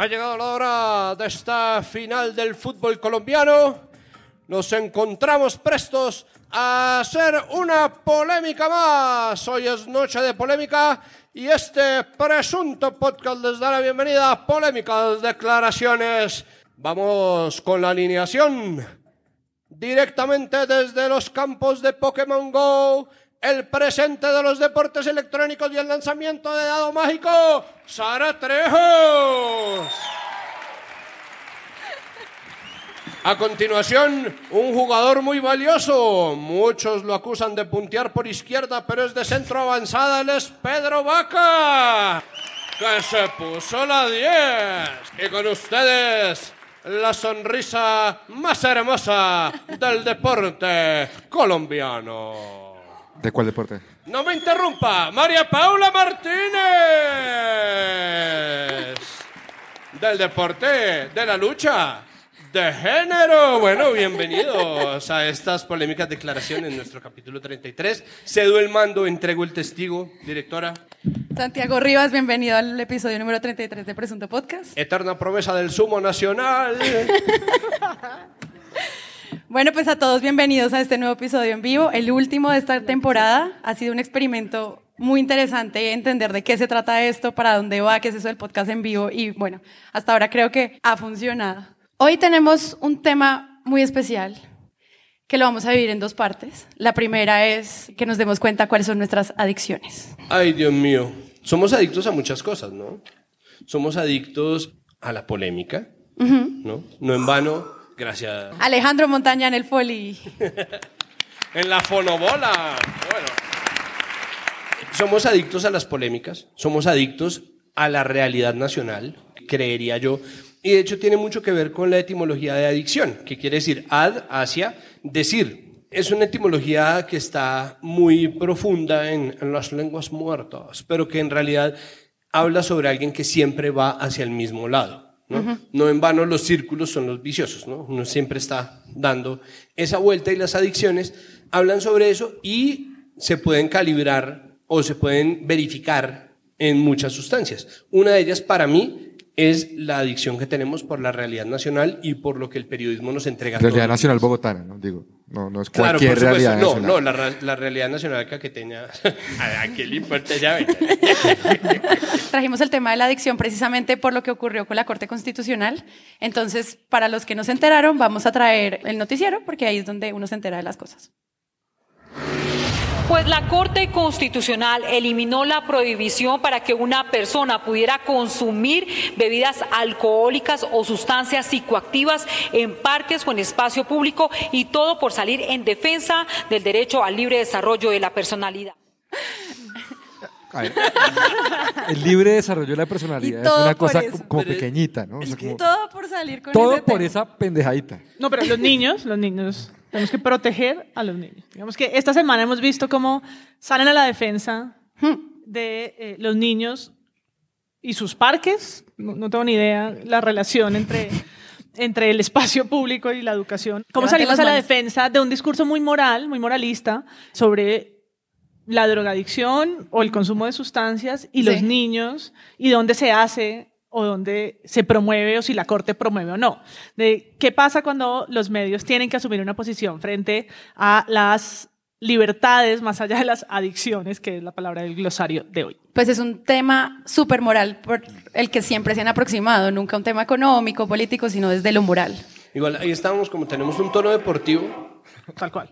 Ha llegado la hora de esta final del fútbol colombiano. Nos encontramos prestos a hacer una polémica más. Hoy es noche de polémica y este presunto podcast les da la bienvenida a polémicas declaraciones. Vamos con la alineación. Directamente desde los campos de Pokémon Go el presente de los deportes electrónicos y el lanzamiento de dado mágico, Sara Trejos. A continuación, un jugador muy valioso. Muchos lo acusan de puntear por izquierda, pero es de centro avanzada. Él es Pedro Vaca, que se puso la 10. Y con ustedes, la sonrisa más hermosa del deporte colombiano. ¿De cuál deporte? No me interrumpa, María Paula Martínez. Del deporte, de la lucha, de género. Bueno, bienvenidos a estas polémicas declaraciones en nuestro capítulo 33. Cedo el mando, entrego el testigo, directora. Santiago Rivas, bienvenido al episodio número 33 de Presunto Podcast. Eterna promesa del sumo nacional. Bueno, pues a todos bienvenidos a este nuevo episodio en vivo, el último de esta temporada. Ha sido un experimento muy interesante entender de qué se trata esto, para dónde va, qué es eso del podcast en vivo y bueno, hasta ahora creo que ha funcionado. Hoy tenemos un tema muy especial que lo vamos a vivir en dos partes. La primera es que nos demos cuenta cuáles son nuestras adicciones. Ay, Dios mío. Somos adictos a muchas cosas, ¿no? Somos adictos a la polémica, ¿no? No en vano Gracias. Alejandro Montaña en el Foli. en la fonobola. Bueno. Somos adictos a las polémicas, somos adictos a la realidad nacional, creería yo. Y de hecho tiene mucho que ver con la etimología de adicción, que quiere decir ad, hacia, decir. Es una etimología que está muy profunda en, en las lenguas muertas, pero que en realidad habla sobre alguien que siempre va hacia el mismo lado. ¿No? en vano los círculos son los viciosos, ¿no? Uno siempre está dando esa vuelta y las adicciones hablan sobre eso y se pueden calibrar o se pueden verificar en muchas sustancias. Una de ellas para mí es la adicción que tenemos por la realidad nacional y por lo que el periodismo nos entrega. Realidad nacional bogotana, ¿no? Digo, no, no es cualquier claro, realidad no, nacional. No, la, la realidad nacional caqueteña, ¿a qué le importa ya? Trajimos el tema de la adicción precisamente por lo que ocurrió con la Corte Constitucional. Entonces, para los que no se enteraron, vamos a traer el noticiero porque ahí es donde uno se entera de las cosas. Pues la Corte Constitucional eliminó la prohibición para que una persona pudiera consumir bebidas alcohólicas o sustancias psicoactivas en parques o en espacio público y todo por salir en defensa del derecho al libre desarrollo de la personalidad. El libre desarrollo de la personalidad es una cosa como pequeñita, ¿no? todo por salir con Todo por esa pendejadita. No, pero los niños, los niños tenemos que proteger a los niños. Digamos que esta semana hemos visto cómo salen a la defensa hmm. de eh, los niños y sus parques. No, tengo ni idea la relación entre, entre el espacio público y la educación. Cómo salimos a la defensa de un discurso muy moral, muy moralista, sobre la drogadicción o el consumo de sustancias y los niños y dónde se hace o dónde se promueve o si la Corte promueve o no. De qué pasa cuando los medios tienen que asumir una posición frente a las libertades más allá de las adicciones, que es la palabra del glosario de hoy. Pues es un tema súper moral por el que siempre se han aproximado, nunca un tema económico, político, sino desde lo moral. Igual, ahí estamos, como tenemos un tono deportivo. Tal cual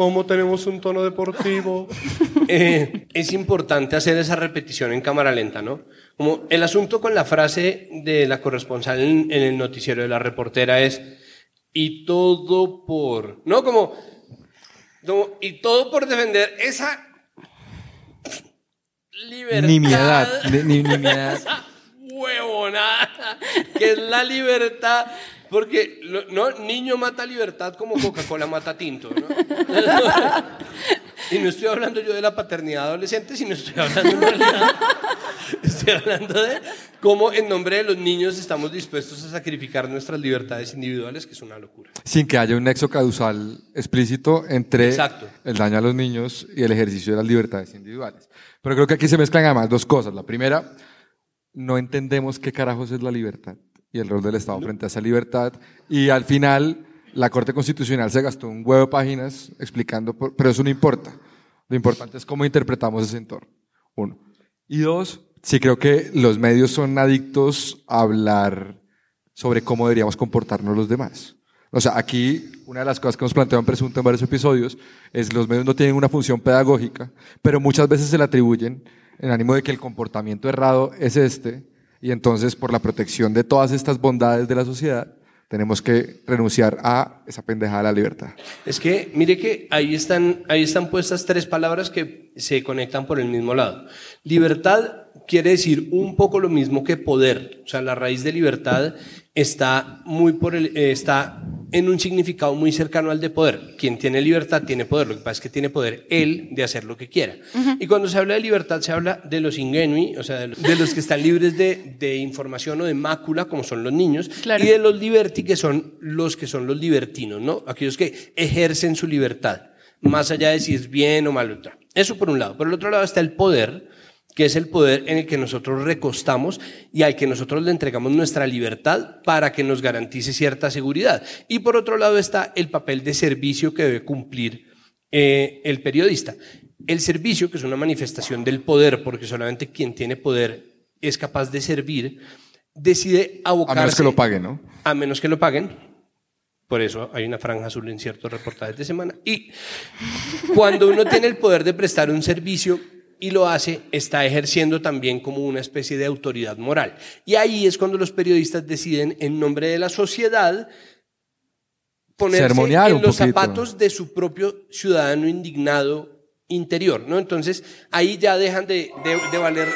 como tenemos un tono deportivo, eh, es importante hacer esa repetición en cámara lenta, ¿no? Como el asunto con la frase de la corresponsal en, el noticiero de la reportera es, y todo por, ¿no? Como, y todo por defender esa libertad. Nimiedad, nimiedad. Esa huevonada, que es la libertad porque, no, niño mata libertad como Coca-Cola mata tinto, ¿no? y no estoy hablando yo de la paternidad adolescente, sino estoy hablando en realidad, estoy hablando de cómo en nombre de los niños estamos dispuestos a sacrificar nuestras libertades individuales, que es una locura. Sin que haya un nexo causal explícito entre el daño a los niños y el ejercicio de las libertades individuales. Pero creo que aquí se mezclan además dos cosas. La primera, no entendemos qué carajos es la libertad y el rol del Estado frente a esa libertad. Y al final, la Corte Constitucional se gastó un huevo de páginas explicando, pero eso no importa. Lo importante es cómo interpretamos ese entorno. Uno. Y dos, sí creo que los medios son adictos a hablar sobre cómo deberíamos comportarnos los demás. O sea, aquí una de las cosas que hemos planteado en Presunto en varios episodios es los medios no tienen una función pedagógica, pero muchas veces se le atribuyen en ánimo de que el comportamiento errado es este, y entonces por la protección de todas estas bondades de la sociedad, tenemos que renunciar a esa pendejada de la libertad. Es que, mire que ahí están, ahí están puestas tres palabras que se conectan por el mismo lado. Libertad quiere decir un poco lo mismo que poder. O sea, la raíz de libertad está muy por el, eh, está en un significado muy cercano al de poder. Quien tiene libertad tiene poder. Lo que pasa es que tiene poder él de hacer lo que quiera. Y cuando se habla de libertad, se habla de los ingenui, o sea, de los, que están libres de, de, información o de mácula, como son los niños, y de los liberti, que son los que son los libertinos, ¿no? Aquellos que ejercen su libertad, más allá de si es bien o mal. Eso por un lado. Por el otro lado está el poder, que es el poder en el que nosotros recostamos y al que nosotros le entregamos nuestra libertad para que nos garantice cierta seguridad. Y por otro lado está el papel de servicio que debe cumplir eh, el periodista. El servicio, que es una manifestación del poder, porque solamente quien tiene poder es capaz de servir, decide abocarse... A menos que lo paguen, ¿no? A menos que lo paguen. Por eso hay una franja azul en ciertos reportajes de semana. Y cuando uno tiene el poder de prestar un servicio, y lo hace, está ejerciendo también como una especie de autoridad moral. Y ahí es cuando los periodistas deciden, en nombre de la sociedad, ponerse en los zapatos de su propio ciudadano indignado interior, ¿no? Entonces, ahí ya dejan de, de valer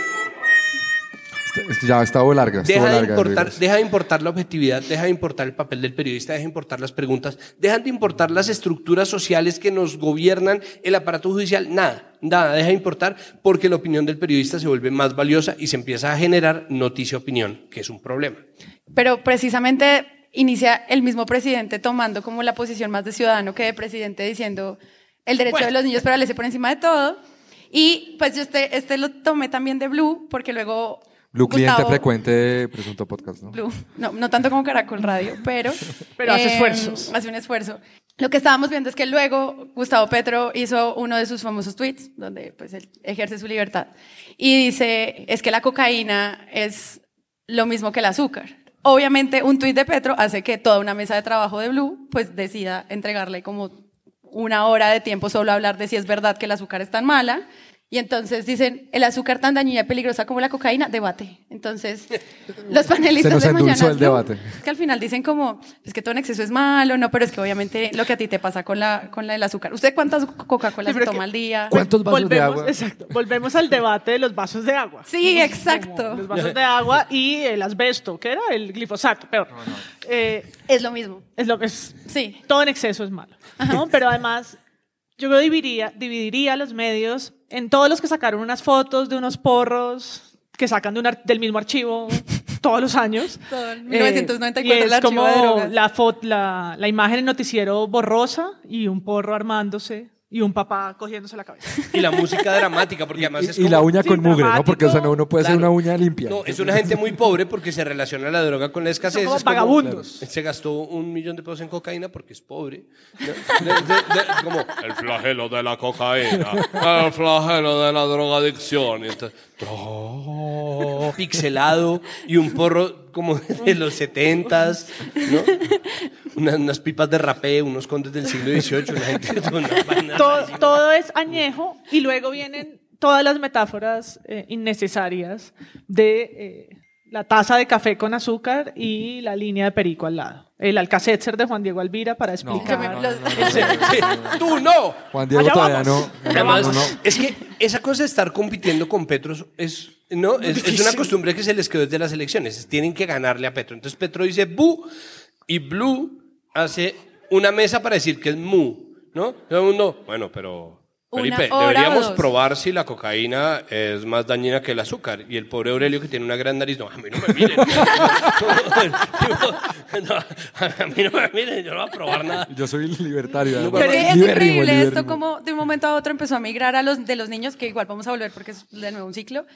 ya estado larga. Deja, de importar, deja de importar la objetividad, deja de importar el papel del periodista, deja de importar las preguntas, dejan de importar las estructuras sociales que nos gobiernan, el aparato judicial, nada, nada, deja de importar porque la opinión del periodista se vuelve más valiosa y se empieza a generar noticia-opinión, que es un problema. Pero precisamente inicia el mismo presidente tomando como la posición más de ciudadano que de presidente diciendo el derecho de los niños para se por encima de todo. Y pues yo este, este lo tomé también de Blue porque luego Blue cliente frecuente de Presunto Podcast, ¿no? Blue, no, no tanto como Caracol Radio, pero... pero hace em, esfuerzos. Hace un esfuerzo. Lo que estábamos viendo es que luego Gustavo Petro hizo uno de sus famosos tweets, donde pues él ejerce su libertad, y dice, es que la cocaína es lo mismo que el azúcar. Obviamente un tweet de Petro hace que toda una mesa de trabajo de Blue pues decida entregarle como una hora de tiempo solo a hablar de si es verdad que el azúcar es tan mala y entonces dicen, el azúcar tan dañina y peligrosa como la cocaína, debate. Entonces, los panelistas de mañana el debate. que al final dicen como, es que todo en exceso es malo, no, pero es que obviamente lo que a ti te pasa con la con la del azúcar. ¿Usted cuántas Coca-Cola se toma al día? ¿Cuántos vasos de agua? Exacto. Volvemos al debate de los vasos de agua. Sí, exacto. los vasos de agua y el asbesto, que era el glifosato, peor. Eh, es lo mismo. Es lo que es. Sí. Todo en exceso es malo. ¿no? Pero además, yo dividiría, dividiría los medios en todos los que sacaron unas fotos de unos porros que sacan de del mismo archivo todos los años. Todo, 1994 eh, es como la, la, la imagen en noticiero borrosa y un porro armándose y un papá cogiéndose la cabeza. Y la música dramática, porque además es Y la uña con mugre, ¿no? Porque, o sea, no, uno puede hacer una uña limpia. No, es una gente muy pobre porque se relaciona la droga con la escasez. Son como vagabundos. se gastó un millón de pesos en cocaína porque es pobre. como el flagelo de la cocaína, el flagelo de la drogadicción. Y entonces, pixelado y un porro como de los setentas, ¿no? Unas, pipas de rapé, unos condes del siglo XVIII, una gente todo, todo es añejo y luego vienen todas las metáforas eh, innecesarias de eh, la taza de café con azúcar y la línea de perico al lado. El Alcacetzer de Juan Diego Alvira para explicar. Tú no. Juan Diego todavía no. Además, es que esa cosa de estar compitiendo con Petro es, no, es, una costumbre que se les quedó desde las elecciones. Tienen que ganarle a Petro. Entonces Petro dice bu y Blue hace una mesa para decir que es mu. ¿No? Todo el mundo, bueno, pero Felipe, deberíamos probar si la cocaína es más dañina que el azúcar. Y el pobre Aurelio, que tiene una gran nariz, no, a mí no me miren. a mí no me miren, yo no voy a probar nada. Yo soy libertario. Pero es increíble esto, como de un momento a otro empezó a migrar a los de los niños, que igual vamos a volver porque es de nuevo un ciclo,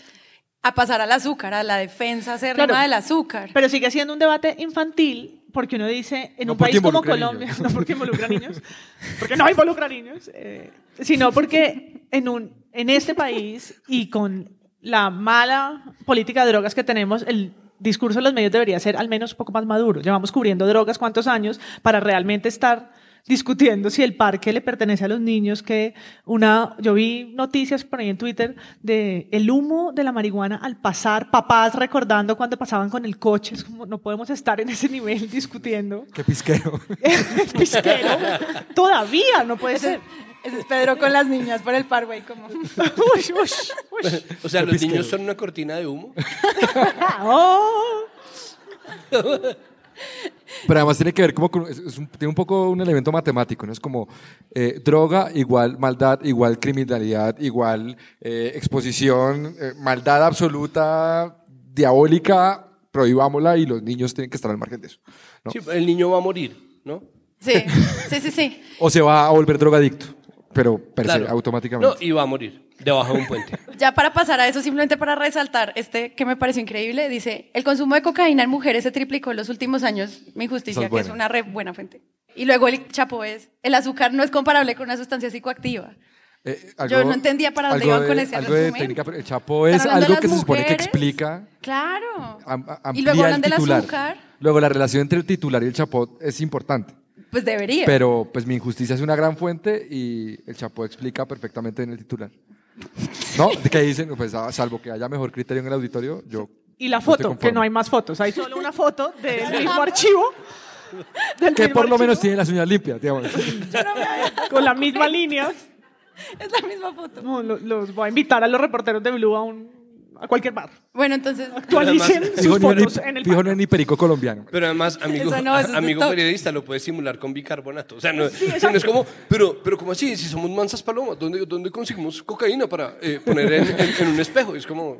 a pasar al azúcar, a la defensa acérrima Claro. del azúcar. Pero sigue siendo un debate infantil porque uno dice, en No un país como Colombia, niños. no porque involucra niños, porque no involucra niños, eh, sino porque en, un, en este país y con la mala política de drogas que tenemos, el discurso de los medios debería ser al menos un poco más maduro. Llevamos cubriendo drogas cuántos años para realmente estar discutiendo si el parque le pertenece a los niños, que una, yo vi noticias por ahí en Twitter de el humo de la marihuana al pasar, papás recordando cuando pasaban con el coche, es como no podemos estar en ese nivel discutiendo. Qué pisquero. Pisquero, todavía no puede ser. Ese es Pedro con las niñas por el parway, como... Uy, uy, uy. O sea, los pisquero. niños son una cortina de humo. Oh. Pero además tiene que ver como con, es- es un- tiene un poco un elemento matemático, ¿no? Es como eh, droga igual maldad, igual criminalidad, igual eh, exposición, eh, maldad absoluta, diabólica, prohibámosla y los niños tienen que estar al margen de eso. ¿no? Sí, el niño va a morir, ¿no? Sí, sí, sí, sí. O se va a volver drogadicto, pero per se, automáticamente. No, y va a morir debajo de un puente. Ya para pasar a eso, simplemente para resaltar este que me pareció increíble, dice, el consumo de cocaína en mujeres se triplicó en los últimos años, mi injusticia, es que es una re buena fuente. Y luego el chapo es, el azúcar no es comparable con una sustancia psicoactiva. Eh, Yo no entendía para dónde iban con de- ese algo de resumen. técnica, pero el chapo es de algo que se supone que mujeres. explica Claro. am- Y luego hablan el del azúcar. Luego la relación entre el titular y el chapo es importante. Pues debería. Pero pues mi injusticia es una gran fuente y el Chapo explica perfectamente en el titular. ¿No? ¿Qué dicen? Pues a- salvo que haya mejor criterio en el auditorio, yo... Y la yo estoy foto, que conforme. no hay más fotos, hay solo una foto del mismo archivo. del Que mismo por lo menos archivo, tiene las uñas limpias, digamos. Con la misma línea. es la misma foto. No, lo- los voy a invitar a los reporteros de Blue a, un, a cualquier bar. Bueno, entonces, Actualicen además- sus fotos es en ni- el fijo bar. no es ni perico colombiano. Pero además, amigo, no, amigo periodista lo puede simular con bicarbonato. O sea, no, no es como, pero, pero como así, si somos mansas palomas, ¿dónde, dónde conseguimos cocaína para eh, poner en, en- en un espejo? Es como,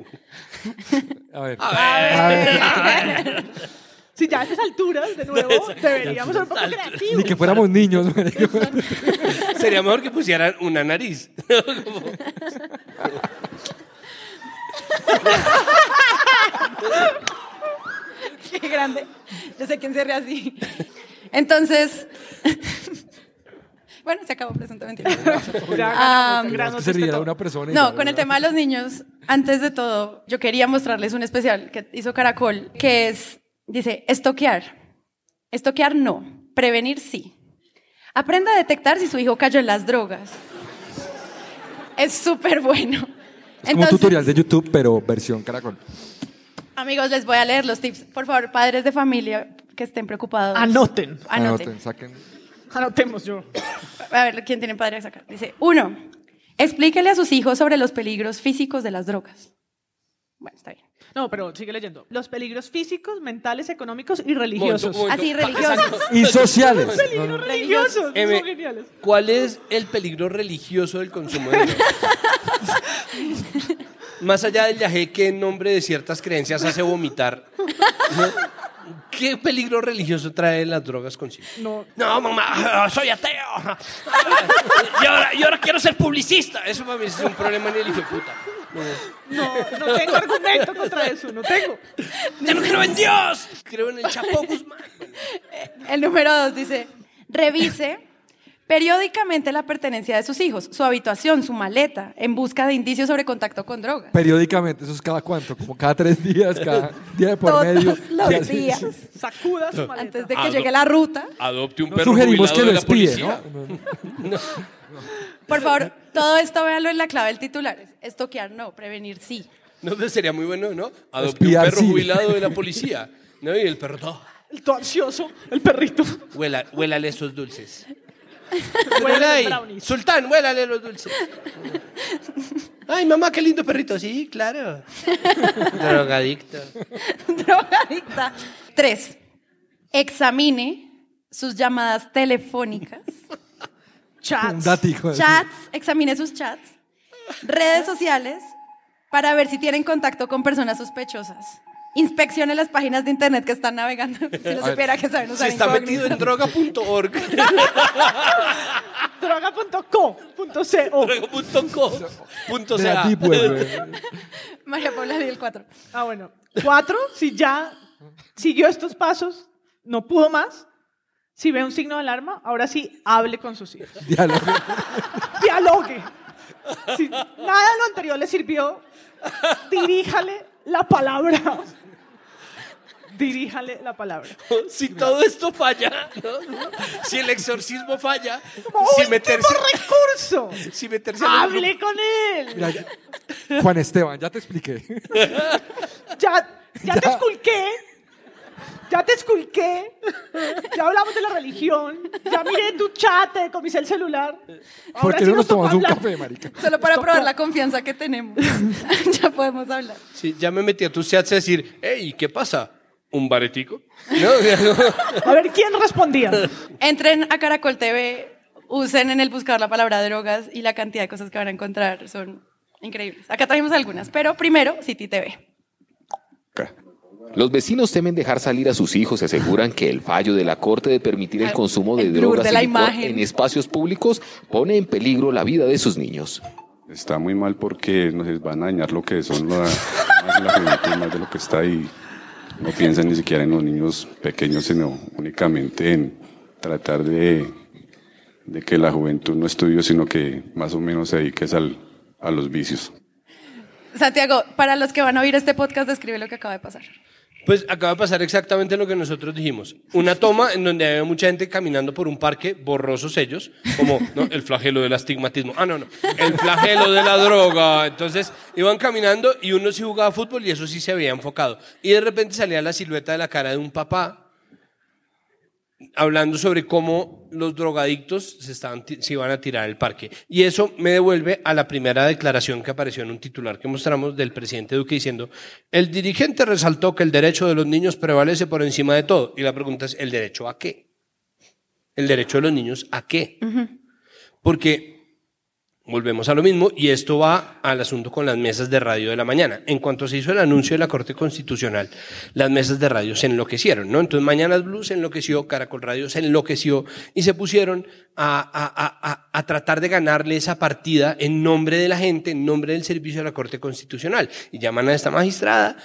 A ver. Si ya a esas alturas, de nuevo, deberíamos ser un poco Ni creativos. que fuéramos niños. sería mejor que pusieran una nariz. Qué grande. Yo sé quién se ríe así. Entonces, bueno, se acabó presuntamente. Ya No, se una persona. No, con el tema de los niños, antes de todo, yo quería mostrarles un especial que hizo Caracol, que es, dice, estoquear. Estoquear no, prevenir sí. Aprenda a detectar si su hijo cayó en las drogas. Es súper bueno. Es como un tutorial de YouTube, pero versión caracol. Amigos, les voy a leer los tips. Por favor, padres de familia que estén preocupados. Anoten. Anoten. Anoten, saquen. Anotemos yo. A ver, ¿quién tiene padre a sacar? Dice, uno, explíquele a sus hijos sobre los peligros físicos de las drogas. Bueno, está bien. No, pero sigue leyendo. Los peligros físicos, mentales, económicos y religiosos. Momento, momento. Así, religiosos. Y sociales. No, no. Peligros religiosos. M, Son geniales. ¿Cuál es el peligro religioso del consumo de drogas? Más allá del viaje que en nombre de ciertas creencias hace vomitar, ¿no? ¿qué peligro religioso trae las drogas consigo? No. No, mamá, soy ateo. Y ahora, y ahora quiero ser publicista. Eso para mí es un problema ni el hijo de puta. No, no tengo argumento contra eso, no tengo. Ya no creo en Dios. Creo en el Chapo Guzmán. El número dos dice, revise periódicamente la pertenencia de sus hijos, su habitación, su maleta, en busca de indicios sobre contacto con drogas. Periódicamente, eso es cada cuánto, como cada tres días, cada día de por Todos medio. los días, Sacuda su maleta. antes de que llegue no. la ruta. Adopte un No perro sugerimos jubilado que de lo la espíe, policía. ¿no? Por favor, todo esto véanlo en la clave del titular. Estoquear no, prevenir sí. No, sería muy bueno, ¿no? Adopte un perro sí. jubilado de la policía. ¿No? Y el perro todo. El todo ansioso, el perrito. Huela, huélale esos dulces. Los ahí. Sultán, huélale los dulces. Ay, mamá, qué lindo perrito. Sí, claro. Drogadicto. Drogadicta. Tres, examine sus llamadas telefónicas, Chats. datico. chats, examine sus chats, redes sociales, para ver si tienen contacto con personas sospechosas. Inspeccione las páginas de internet que están navegando. Si no ver, supiera que saben usar Si está incógnito. metido en droga.org. Droga.co. Punto CO. Punto co, punto De la ca. deep web, güey. María Paula dio el 4. Ah, bueno. Cuatro, si ya siguió estos pasos, no pudo más. Si ve un signo de alarma, ahora sí, hable con sus hijos. Diálogo. Dialogue. Si nada de lo anterior le sirvió, diríjale la palabra. Diríjale la palabra. Si todo esto falla, ¿no? si el exorcismo falla, Como si último meterse, recurso. si meterse grupo- Hable con él. Mira, ya- Juan Esteban, ya te expliqué. Ya, ya, te Ya. esculqué. Ya te esculqué. Ya hablamos de la religión. Ya miré tu chat, te comisé el celular. Ahora ¿Por qué sí no nos tomamos un café, marica? Solo para probar la confianza que tenemos. ya podemos hablar. Sí, ya me metí a tus chats a decir, hey, ¿qué pasa? ¿Un baretico? No, ya no. A ver, ¿quién respondía? Entren a Caracol TV, usen en el buscar la palabra drogas y la cantidad de cosas que van a encontrar son increíbles. Acá trajimos algunas, pero primero City TV. Los vecinos temen dejar salir a sus hijos y aseguran que el fallo de la Corte de permitir el El- consumo de el drogas de y la licor imagen. en espacios públicos pone en peligro la vida de sus niños. Está muy mal porque nos van a dañar lo que son la, más la juventud, más de lo que está ahí. No piensan ni siquiera en los niños pequeños, sino únicamente en tratar de, de que la juventud no estudie, sino que más o menos se dedique al- a los vicios. Santiago, para los que van a oír este podcast, describe lo que acaba de pasar. Pues acaba de pasar exactamente lo que nosotros dijimos. Una toma en donde había mucha gente caminando por un parque, borrosos ellos, como ¿no? el flagelo del astigmatismo. Ah, no, no. El flagelo de la droga. Entonces iban caminando y uno sí jugaba fútbol y eso sí se había enfocado. Y de repente salía la silueta de la cara de un papá hablando sobre cómo los drogadictos se, estaban, se iban a tirar al parque. Y eso me devuelve a la primera declaración que apareció en un titular que mostramos del presidente Duque diciendo, el dirigente resaltó que el derecho de los niños prevalece por encima de todo. Y la pregunta es, ¿el derecho a qué? ¿El derecho de los niños a qué? Porque volvemos a lo mismo y esto va al asunto con las mesas de radio de la mañana. En cuanto se hizo el anuncio de la Corte Constitucional, las mesas de radio se enloquecieron, ¿no? Entonces Mañanas Blue se enloqueció, Caracol Radio se enloqueció y se pusieron a, a- a- a- tratar de ganarle esa partida en nombre de la gente, en nombre del servicio de la Corte Constitucional. Y llaman a esta magistrada,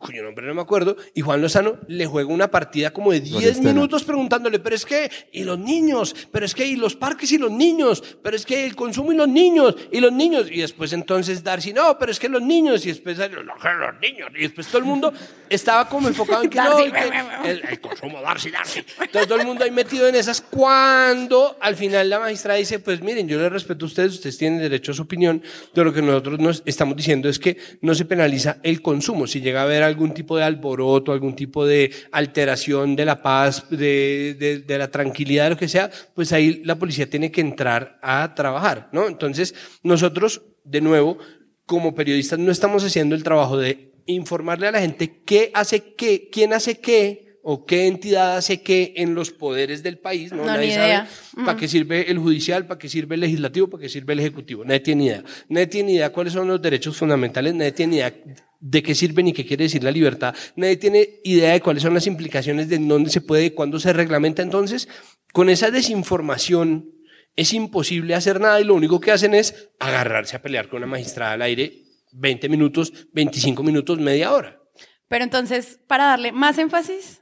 cuyo nombre no me acuerdo, y Juan Lozano le juega una partida como de 10 Estela. minutos preguntándole, pero es que, y los niños, pero es que, y los parques y los niños, pero es que el consumo y los niños, y los niños, y después entonces Darcy, no, pero es que los niños, y después los, los niños, y después todo el mundo estaba como enfocado en que no, y que el, el consumo, Darcy, Darcy. Entonces todo el mundo ahí metido en esas, cuando al final la magistrada dice, pues miren, yo les respeto a ustedes, ustedes tienen derecho a su opinión, pero lo que nosotros nos estamos diciendo es que no se penaliza el consumo, si llega a haber algún tipo de alboroto, algún tipo de alteración de la paz, de, de, de la tranquilidad, lo que sea, pues ahí la policía tiene que entrar a trabajar, ¿no? Entonces, nosotros, de nuevo, como periodistas, no estamos haciendo el trabajo de informarle a la gente qué hace qué, quién hace qué, o qué entidad hace qué en los poderes del país, ¿no? No, Nadie sabe idea. para qué sirve el judicial, para qué sirve el legislativo, para qué sirve el ejecutivo. Nadie tiene idea. Nadie tiene idea cuáles son los derechos fundamentales, nadie tiene idea de qué sirve ni qué quiere decir la libertad, nadie tiene idea de cuáles son las implicaciones de dónde se puede y cuándo se reglamenta. Entonces, con esa desinformación es imposible hacer nada y lo único que hacen es agarrarse a pelear con una magistrada al aire 20 minutos, 25 minutos, media hora. Pero entonces, para darle más énfasis,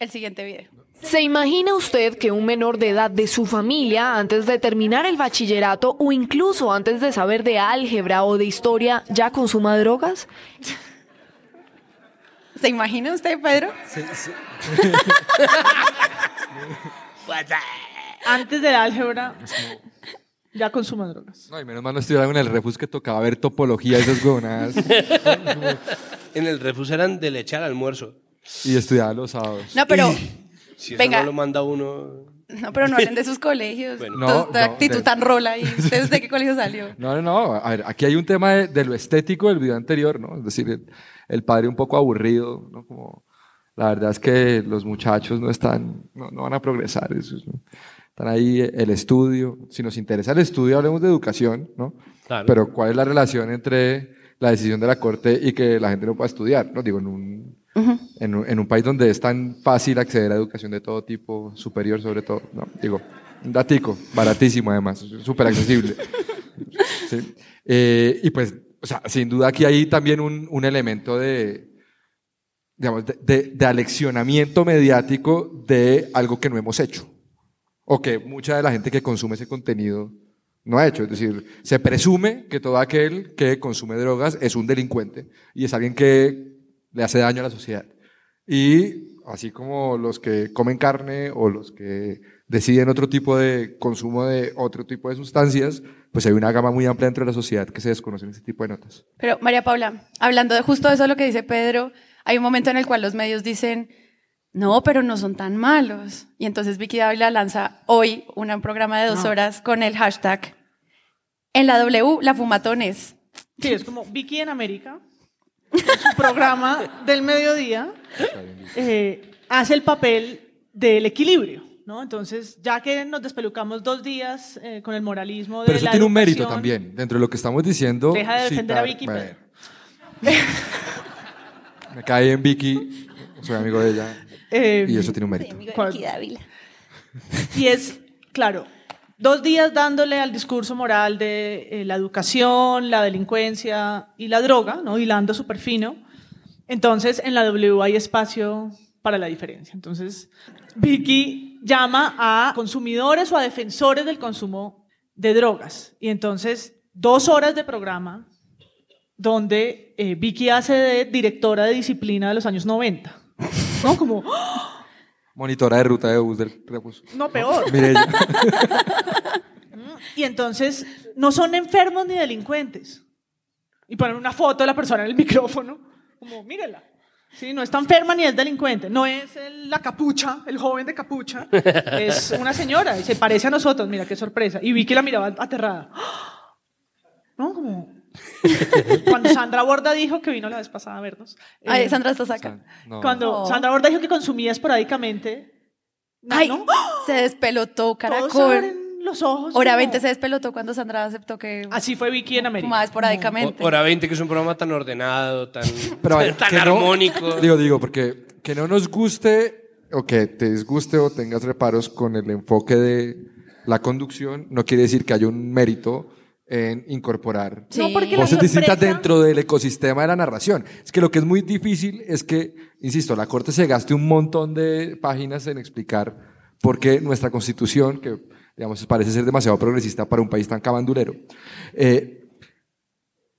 el siguiente video. ¿Se imagina usted que un menor de edad de su familia, antes de terminar el bachillerato o incluso antes de saber de álgebra o de historia, ya consuma drogas? ¿Se imagina usted, Pedro? Antes del álgebra, ya consuma drogas. No, y menos mal no estudiaron en el refus que tocaba ver topología esas huevonadas En el refus eran de leche al almuerzo. Y estudiaba los sábados. No, pero, Si eso Venga. no lo manda uno... no, pero no hablen de sus colegios. Bueno. No, esta no, actitud de- tan rola y ¿Ustedes de qué colegio salió? No, no, no. A ver, aquí hay un tema de, de lo estético del video anterior, ¿no? Es decir, el, el padre un poco aburrido, ¿no? Como, la verdad es que los muchachos no están, no, no van a progresar. eso es- están ahí el estudio. Si nos interesa el estudio, hablemos de educación, ¿no? Claro. Pero ¿cuál es la relación entre la decisión de la Corte y que la gente no pueda estudiar? ¿no? Digo, en un, en, un, en un país donde es tan fácil acceder a educación de todo tipo, superior sobre todo, ¿no? Digo, Un datico, baratísimo además, súper accesible. Sí. Eh, y pues, o sea, sin duda aquí hay también un, un elemento de, digamos, de, de, de aleccionamiento mediático de algo que no hemos hecho. O que mucha de la gente que consume ese contenido no ha hecho. Es decir, se presume que todo aquel que consume drogas es un delincuente y es alguien que le hace daño a la sociedad. Y así como los que comen carne o los que deciden otro tipo de consumo de otro tipo de sustancias, pues hay una gama muy amplia dentro de la sociedad que se desconocen ese tipo de notas. Pero María Paula, hablando de justo eso lo que dice Pedro, hay un momento en el cual los medios dicen, no, pero no son tan malos. Y entonces Vicky Dávila lanza hoy un programa de dos No. horas con el hashtag en la W, la fumatones. Sí, es como Vicky en América, su programa del mediodía, eh, hace el papel del equilibrio, ¿no? Entonces, ya que nos despelucamos dos días eh, con el moralismo de Pero eso la tiene un mérito también. Dentro de lo que estamos diciendo. Deja de defender a Vicky, bueno. Me cae bien Vicky, soy amigo de ella. eh, Y eso tiene un mérito. ¿Cuál? Y es, claro, dos días dándole al discurso moral de eh, la educación, la delincuencia y la droga, ¿no? Hilando súper fino. Entonces, en la W hay espacio para la diferencia. Entonces, Vicky llama a consumidores o a defensores del consumo de drogas. Y entonces, dos horas de programa donde eh, Vicky hace de directora de disciplina de los años 90. ¿No? Como, Monitora de ruta de bus del rebus. no, peor. Y entonces no son enfermos ni delincuentes. Y ponen una foto de la persona en el micrófono, como, mírela. Sí, no está enferma ni es delincuente. No es el- la capucha, el joven de capucha. Es una señora y se parece a nosotros. Mira qué sorpresa. Y vi que la miraba aterrada. ¿No? Como. Cuando Sandra Borda dijo que vino la vez pasada a vernos. Ay, eh, Sandra, estás acá. No. Cuando Oh. Sandra Borda dijo que consumía esporádicamente. Ay, ¿no? se despelotó, Todos caracol. abren los ojos. Hora como- 20 se despelotó cuando Sandra aceptó que Así fue Vicky en América. fumaba esporádicamente. O- Hora 20, que es un programa tan ordenado, tan, Pero tan no- armónico. digo, digo, porque que no nos guste o que te disguste o tengas reparos con el enfoque de la conducción, no quiere decir que haya un mérito en incorporar Sí. No, porque la voces distintas dentro del ecosistema de la narración. Es que lo que es muy difícil es que, insisto, la Corte se gaste un montón de páginas en explicar por qué nuestra constitución, que digamos parece ser demasiado progresista para un país tan cabandurero, eh,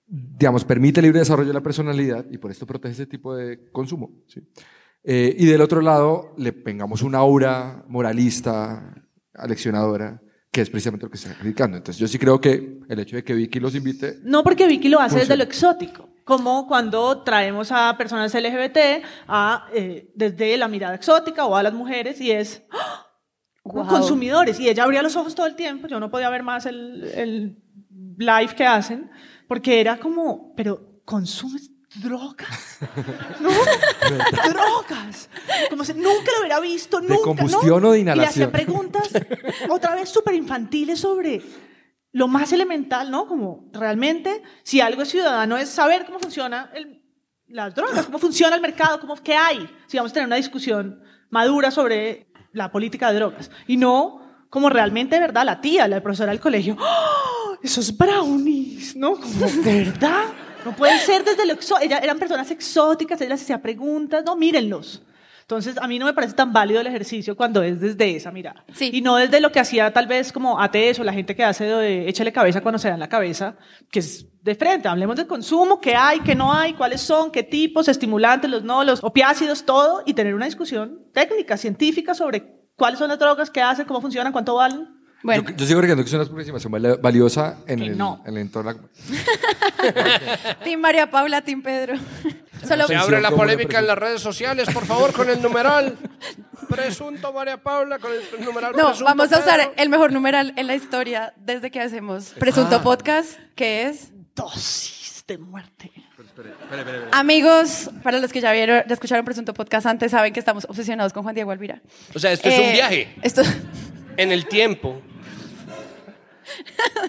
digamos, permite el libre desarrollo de la personalidad y por esto protege ese tipo de consumo. ¿sí? Eh, y del otro lado, le pengamos una aura moralista, aleccionadora, que es precisamente lo que se está criticando. Entonces, yo sí creo que el hecho de que Vicky los invite No, porque Vicky lo hace desde Funciona. lo exótico. Como cuando traemos a personas LGBT a, eh, desde la mirada exótica o a las mujeres y es ¡ah! Guau. consumidores. Y ella abría los ojos todo el tiempo. Yo no podía ver más el, el live que hacen porque era como, pero ¿consumes drogas? No, drogas. Como si nunca lo hubiera visto, ¿De nunca. combustión ¿no? o de Y le hacía inhalación? preguntas otra vez súper infantiles sobre lo más elemental, ¿no? Como realmente, si algo es ciudadano es saber cómo funciona el- las drogas, cómo funciona el mercado, cómo, qué hay. Si vamos a tener una discusión madura sobre la política de drogas. Y no como realmente, de verdad, la tía, la profesora del colegio, ¡Oh! esos brownies, ¿no? Como, ¿de verdad? No pueden ser desde lo exótico. Eran personas exóticas, ella les hacía preguntas, no, mírenlos. Entonces, a mí no me parece tan válido el ejercicio cuando es desde esa mirada. Sí. Y no desde lo que hacía tal vez como ATS o la gente que hace de échale cabeza cuando se dan la cabeza, que es de frente. Hablemos del consumo, qué hay, qué no hay, cuáles son, qué tipos, estimulantes, los no, los opiácidos, todo, y tener una discusión técnica, científica sobre cuáles son las drogas, qué hacen, cómo funcionan, cuánto valen. Bueno, Yo, yo sigo creyendo que es una aproximación val- valiosa en Que el, no. en el entorno. Team María Paula, Team Pedro. Solo Se abre la polémica en las redes sociales, por favor, con el numeral. Presunto María Paula, con el numeral No, presunto vamos a usar Pedro. el mejor numeral en la historia desde que hacemos Presunto Podcast, que es Dosis de muerte. Amigos, para los que ya vieron, ya escucharon Presunto Podcast antes, saben que estamos obsesionados con Juan Diego Alvira. O sea, esto es un Eh, viaje Esto, en el tiempo.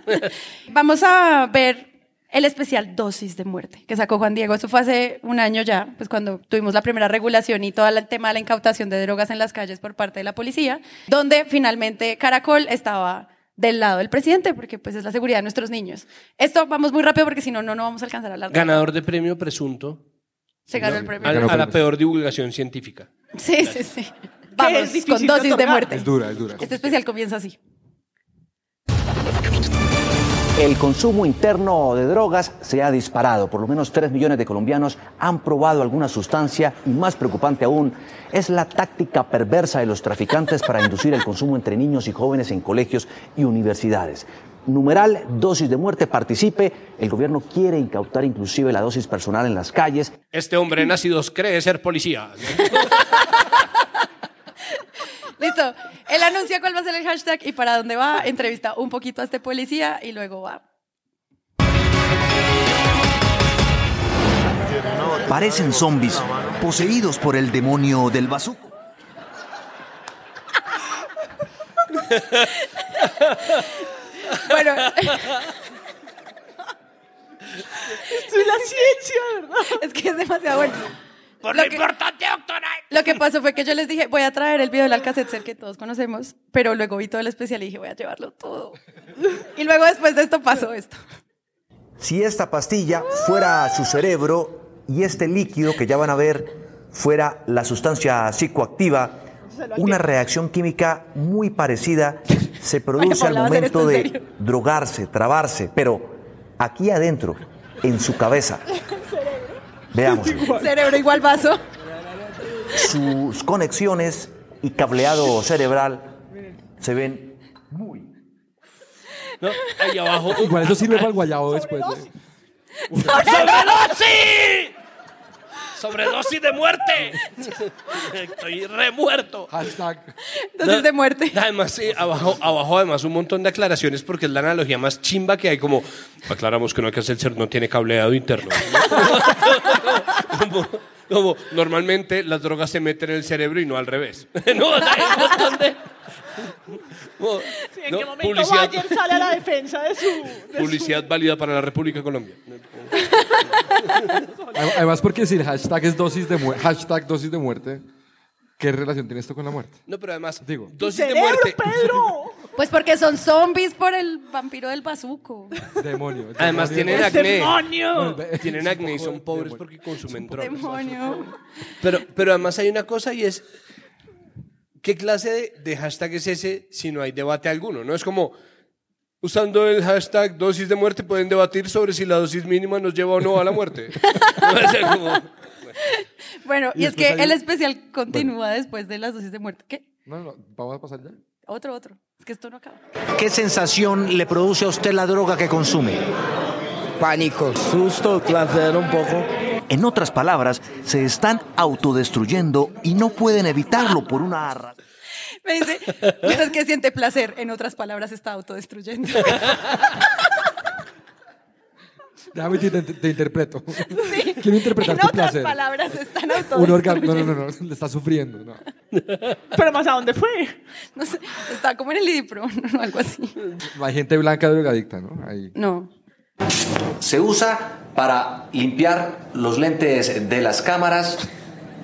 vamos a ver el especial Dosis de Muerte, que sacó Juan Diego. Eso fue hace un año ya, pues cuando tuvimos la primera regulación y todo el tema de la incautación de drogas en las calles por parte de la policía, donde finalmente Caracol estaba del lado del presidente, porque pues es la seguridad de nuestros niños. Esto vamos muy rápido porque si no, no, no vamos a alcanzar a hablar. Ganador de premio presunto Se ganó el premio. a, Ganó a la peor divulgación científica. Sí, sí, sí. Vamos, con dosis de muerte. Es dura, es dura. Este especial comienza así. El consumo interno de drogas se ha disparado. Por lo menos 3 millones de colombianos han probado alguna sustancia y más preocupante aún es la táctica perversa de los traficantes para inducir el consumo entre niños y jóvenes en colegios y universidades. Numeral dosis de muerte participe. El gobierno quiere incautar inclusive la dosis personal en las calles. Este hombre nacido cree ser policía. Listo. Él anuncia cuál va a ser el hashtag y para dónde va. Entrevista un poquito a este policía y luego va. Parecen zombies, poseídos por el demonio del bazuco. Bueno, Esto es la ciencia, ¿verdad? es que es demasiado bueno. Por Lo lo que- importante, doctora. Lo que pasó fue que yo les dije, voy a traer el video del Alcacetzer que todos conocemos, pero luego vi todo el especial y dije, voy a llevarlo todo. Y luego después de esto pasó esto. Si esta pastilla fuera su cerebro y este líquido que ya van a ver fuera la sustancia psicoactiva, una reacción química muy parecida se produce al Paula, ¿va a hacer esto momento en de drogarse, trabarse, pero aquí adentro, en su cabeza. Veamos. Cerebro igual vaso. Sus conexiones y cableado cerebral se ven muy No, ahí abajo. Igual eso sirve para el guayabo después. de- ¡Sobredosis! ¡Sobredosis de muerte! Estoy remuerto. Hashtag. Dosis de muerte. Además, sí, abajo, abajo además un montón de aclaraciones porque es la analogía más chimba que hay, como aclaramos que no hay que hacer ser no tiene cableado interno. como, como, normalmente las drogas se meten en el cerebro y no al revés. no, o sea, hay un montón de... como, ¿En ¿no? qué momento publicidad, Bayer sale a la defensa de su... de su- publicidad válida para la República de Colombia. Además, porque si el hashtag es dosis de muerte, hashtag dosis de muerte, ¿qué relación tiene esto con la muerte? No, pero además, Digo. dosis de ¡Cerebro, muerte. Pedro! Pues porque son zombies por el vampiro del bazuco. Demonio. Además demonio. tienen acné. ¡Demonio! Tienen acné y son pobres porque consumen drogas. Demonio. Pero, pero además hay una cosa y es, ¿qué clase de, de hashtag es ese si no hay debate alguno? No es como, usando el hashtag dosis de muerte pueden debatir sobre si la dosis mínima nos lleva o no a la muerte. Como- Bueno, y, Y es que hay- el especial continúa después de las dosis de muerte. ¿Qué? No, no, vamos a pasar ya. Otro, otro. Es que esto no acaba. ¿Qué sensación le produce a usted la droga que consume? Pánico, susto, placer un poco. En otras palabras, se están autodestruyendo y no pueden evitarlo por una razón. Me dice, usted que siente placer, en otras palabras, se está autodestruyendo. Déjame te, te- te interpreto. Quiero interpretar en tu otras placer. palabras, se están Un autodestruyendo. orgasmo. No, no, no, no, le está sufriendo. No. Pero más a dónde fue. No sé, está como en el Idipro, o algo así. No hay gente blanca drogadicta, ¿no? Ahí. No. Se usa para limpiar los lentes de las cámaras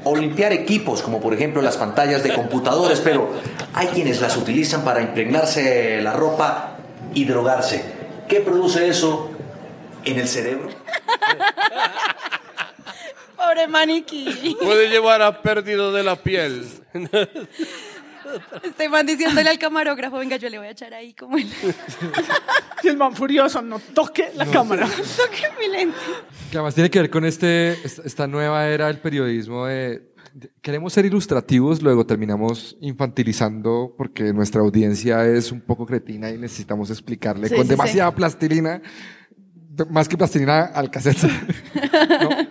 o limpiar equipos, como por ejemplo las pantallas de computadores, pero hay quienes las utilizan para impregnarse la ropa y drogarse. ¿Qué produce eso en el cerebro? Pobre maniquí. puede llevar a pérdida de la piel. Este man diciéndole al camarógrafo, venga, yo le voy a echar ahí como el... Y el man furioso, no toque la cámara. Toque mi lente. Que además tiene que ver con este, esta- nueva era del periodismo de, queremos ser ilustrativos, luego terminamos infantilizando porque nuestra audiencia es un poco cretina y necesitamos explicarle Sí, con sí, demasiada plastilina, más que plastilina al cassette. ¿no?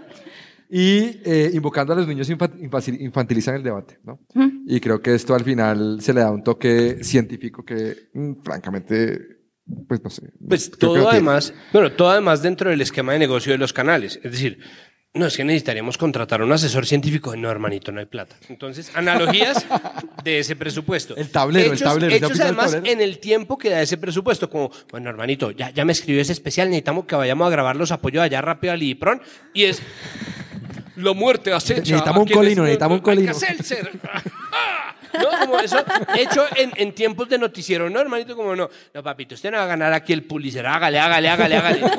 Y eh, invocando a los niños infantilizan el debate, ¿no? Y creo que esto al final se le da un toque científico que, mm, francamente, pues no sé. Pues todo además, bueno, todo además dentro del esquema de negocio de los canales. Es decir, No, es que necesitaríamos contratar a un asesor científico. No, hermanito, no hay plata. Entonces, analogías de ese presupuesto. El tablero, el tablero, ¿ya Hechos el además tablero? en el tiempo que da ese presupuesto. Como, bueno, hermanito, ya, ya me escribió ese especial, necesitamos que vayamos a grabar los apoyos allá rápido al Idipron. Y es... La muerte acecha. Necesitamos a un colino, no- necesitamos un colino. No, como eso, hecho en, en tiempos de noticiero, ¿no, hermanito? Como no. No, papito, usted no va a ganar aquí el Pulitzer. Hágale, hágale, hágale, hágale.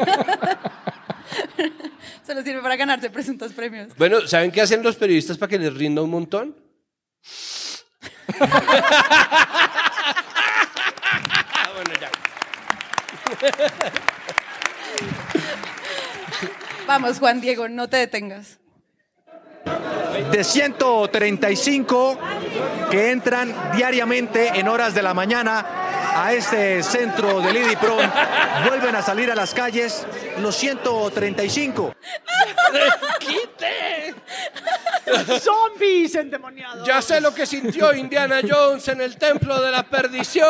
Solo sirve para ganarse presuntos premios. Bueno, ¿saben qué hacen los periodistas para que les rinda un montón? bueno, ya. Vamos, Juan Diego, no te detengas. De 135 que entran diariamente en horas de la mañana a este centro del IDIPRON. Vuelven a salir a las calles los 135. ¡Quite! Zombies endemoniados. Ya sé lo que sintió Indiana Jones en el templo de la perdición.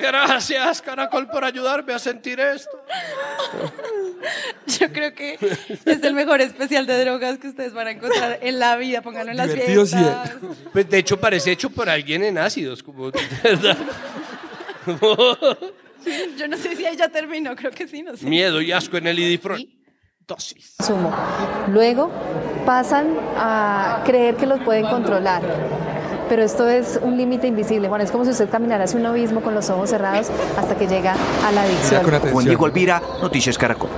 Gracias, Caracol, por ayudarme a sentir esto. Yo creo que es el mejor especial de drogas que ustedes van a encontrar en la vida. Pónganlo en las Divertido sí fiestas. Pues de hecho parece hecho por alguien en ácidos, como de verdad. Yo no sé si ahí ya terminó, creo que sí, no sé. Miedo y asco en el idipron. Dosis. consumo. Luego pasan a creer que los pueden controlar. Pero esto es un límite invisible. Bueno, es como si usted caminara hacia un abismo con los ojos cerrados hasta que llega a la adicción. Juan Diego Alvira, Noticias Caracol.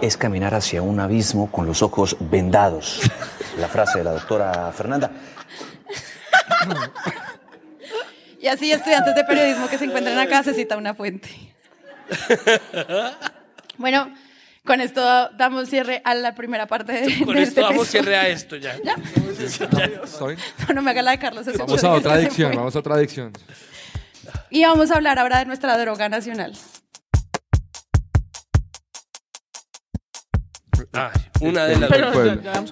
Es caminar hacia un abismo con los ojos vendados. La frase de la doctora Fernanda. Y así estudiantes de periodismo que se encuentran acá se cita una fuente. Bueno, con esto damos cierre a la primera parte de, Con de esto este damos episodio. cierre a esto ya. ¿Ya? Sorry. No, no me haga la de Carlos. ese Vamos a otra adicción, vamos a otra adicción. Y vamos a hablar ahora de nuestra droga nacional. Ay, una de las Pero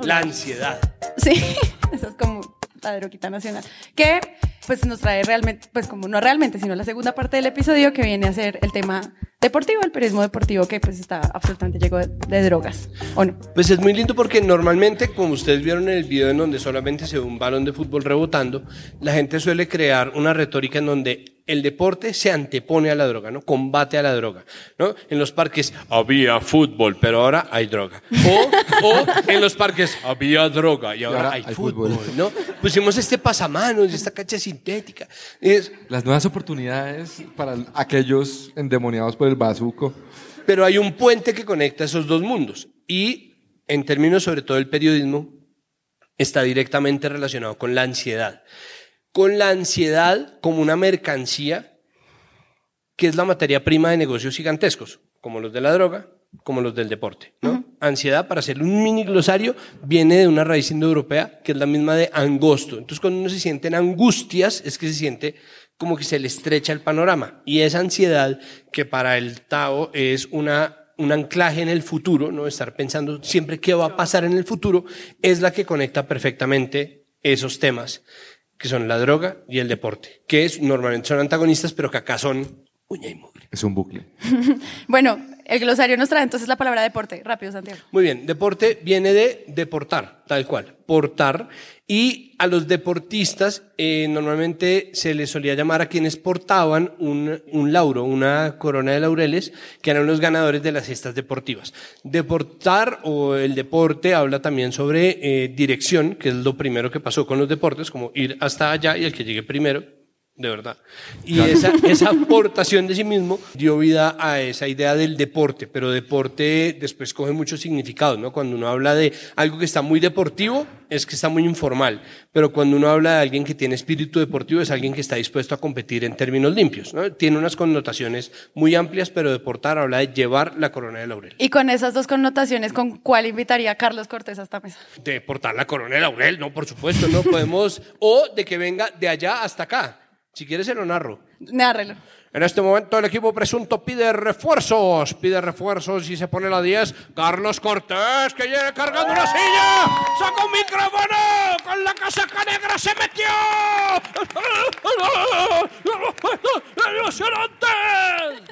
la ansiedad. Sí, esa es como la droguita nacional. Que pues nos trae realmente, pues como no realmente, sino la segunda parte del episodio que viene a ser el tema deportivo, el periodismo deportivo que pues está absolutamente lleno de, de drogas, ¿o no? Pues es muy lindo porque normalmente, como ustedes vieron en el video en donde solamente se ve un balón de fútbol rebotando, la gente suele crear una retórica en donde el deporte se antepone a la droga, ¿no? Combate a la droga, ¿no? En los parques había fútbol, pero ahora hay droga. O, o en los parques había droga y ahora, ahora hay, hay fútbol, fútbol. ¿no? Pusimos este pasamanos y esta cancha sintética. Es, Las nuevas oportunidades para aquellos endemoniados por el bazuco. Pero hay un puente que conecta esos dos mundos. Y en términos sobre todo del periodismo, está directamente relacionado con la ansiedad. Con la ansiedad como una mercancía que es la materia prima de negocios gigantescos, como los de la droga, como los del deporte. ¿no? Ansiedad, para hacer un mini glosario, viene de una raíz indoeuropea que es la misma de angosto. Entonces, cuando uno se siente en angustias, es que se siente como que se le estrecha el panorama. Y esa ansiedad, que para el Tao es una, un anclaje en el futuro, ¿no? estar pensando siempre qué va a pasar en el futuro, es la que conecta perfectamente esos temas, que son la droga y el deporte, que es, normalmente son antagonistas, pero que acá son uña y mugre. Es un bucle. Bueno, el glosario nos trae entonces la palabra deporte. Rápido, Santiago. Muy bien, deporte viene de deportar, tal cual, portar. Y a los deportistas eh, normalmente se les solía llamar a quienes portaban un, un lauro, una corona de laureles, que eran los ganadores de las gestas deportivas. Deportar o el deporte habla también sobre eh, dirección, que es lo primero que pasó con los deportes, como ir hasta allá y el que llegue primero de verdad. Y Claro. esa, esa aportación de sí mismo dio vida a esa idea del deporte, pero deporte después coge muchos significados, ¿no? Cuando uno habla de algo que está muy deportivo, es que está muy informal, pero cuando uno habla de alguien que tiene espíritu deportivo, es alguien que está dispuesto a competir en términos limpios, ¿no? Tiene unas connotaciones muy amplias, pero deportar habla de llevar la corona de laurel. Y con esas dos connotaciones, ¿con cuál invitaría a Carlos Cortés a esta mesa? De portar la corona de laurel, no, por supuesto, no podemos, o de que venga de allá hasta acá. Si quieres se lo narro. Nárrelo. En este momento el equipo presunto pide refuerzos, pide refuerzos y se pone la 10. Carlos Cortés, que viene cargando una silla, saca un micrófono, con la casaca negra se metió.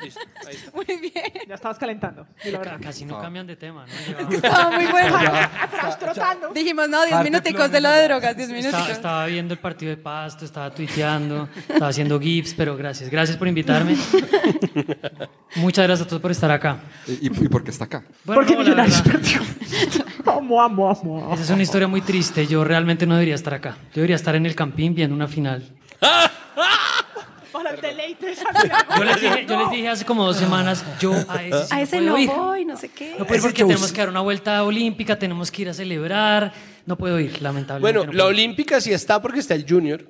Está. Muy bien. Ya estabas calentando. di la verdad. Casi no cambian de tema, ¿no? Estaba muy bueno. Estabas trotando. Dijimos, no, 10 Arte minuticos de lo de drogas, 10 minuticos. Estaba, estaba viendo el partido de Pasto, estaba tuiteando, estaba haciendo GIFs, pero gracias. Gracias por invitarme. Muchas gracias a todos por estar acá. ¿Y, y por qué está acá? Bueno, Porque no, la Millonarios perdió. Amo, amo, amo. Esa es una historia muy triste. Yo realmente no debería estar acá. Yo debería estar en el campín viendo una final. Para el deleite de Santiago. Yo les dije, yo les dije hace como dos semanas, yo a ese, sí A no ese puedo no ir. voy, no sé qué. No puedo ir porque tenemos que dar una vuelta olímpica, tenemos que ir a celebrar. No puedo ir, lamentablemente. Bueno, no la olímpica sí está porque está el Junior.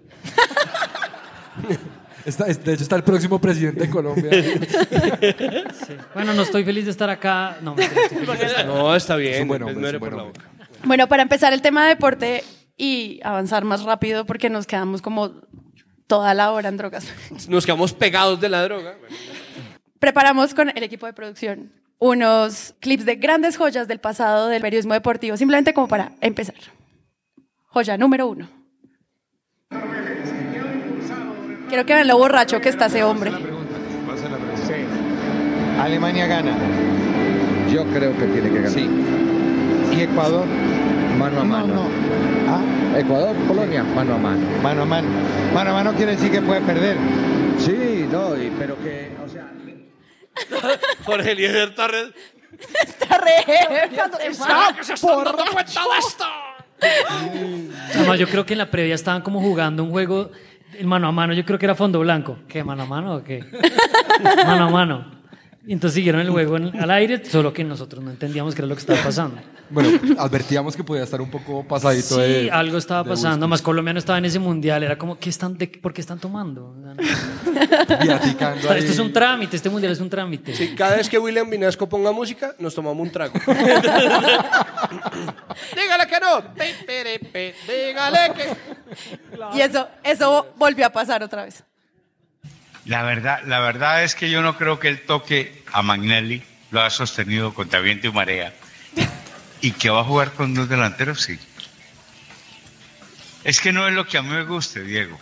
Está- es- de hecho, está el próximo presidente de Colombia. Sí. Bueno, no estoy feliz de estar acá. No, mentira, estoy feliz de estar- No, está bien. Es un buen hombre, no es un por buen la hombre. boca. Bueno, para empezar el tema de deporte y avanzar más rápido porque nos quedamos como toda la hora en drogas. Nos quedamos pegados de la droga. Preparamos con el equipo de producción unos clips de grandes joyas del pasado del periodismo deportivo, simplemente como para empezar. Joya número uno. Quiero que vean lo borracho que está ese hombre. Alemania gana. Yo creo que tiene que ganar. Sí. ¿Y Ecuador? Mano a mano. No, no. Ah, Ecuador, Polonia, mano a mano. mano a mano. Mano a mano quiere decir que puede perder. Sí, no, y- pero que, o sea, Jorge Eliezer Torres. Está re que se están dando cuenta de esto! Además, yo creo que en la previa estaban como jugando un juego el mano a mano. Yo creo que era fondo blanco. ¿Qué, mano a mano o qué? Mano a mano. Y entonces siguieron el juego en- al aire, solo que nosotros no entendíamos qué era lo que estaba pasando. Bueno, advertíamos que podía estar un poco pasadito Sí, de. algo estaba pasando. whisky. Más Colombia no estaba en ese mundial. Era como, ¿qué están de- ¿por qué están tomando? Viaticando Esto ahí. es un trámite, este mundial es un trámite. Sí, cada vez que William Vinasco ponga música, nos tomamos un trago. Dígale que no. Pe, pere, pe, Dígale que. Y eso, eso volvió a pasar otra vez. La verdad, la verdad es que yo no creo que él toque a Magnelli, lo ha sostenido contra viento y marea. Y que va a jugar con dos delanteros, sí. Es que no es lo que a mí me guste, Diego.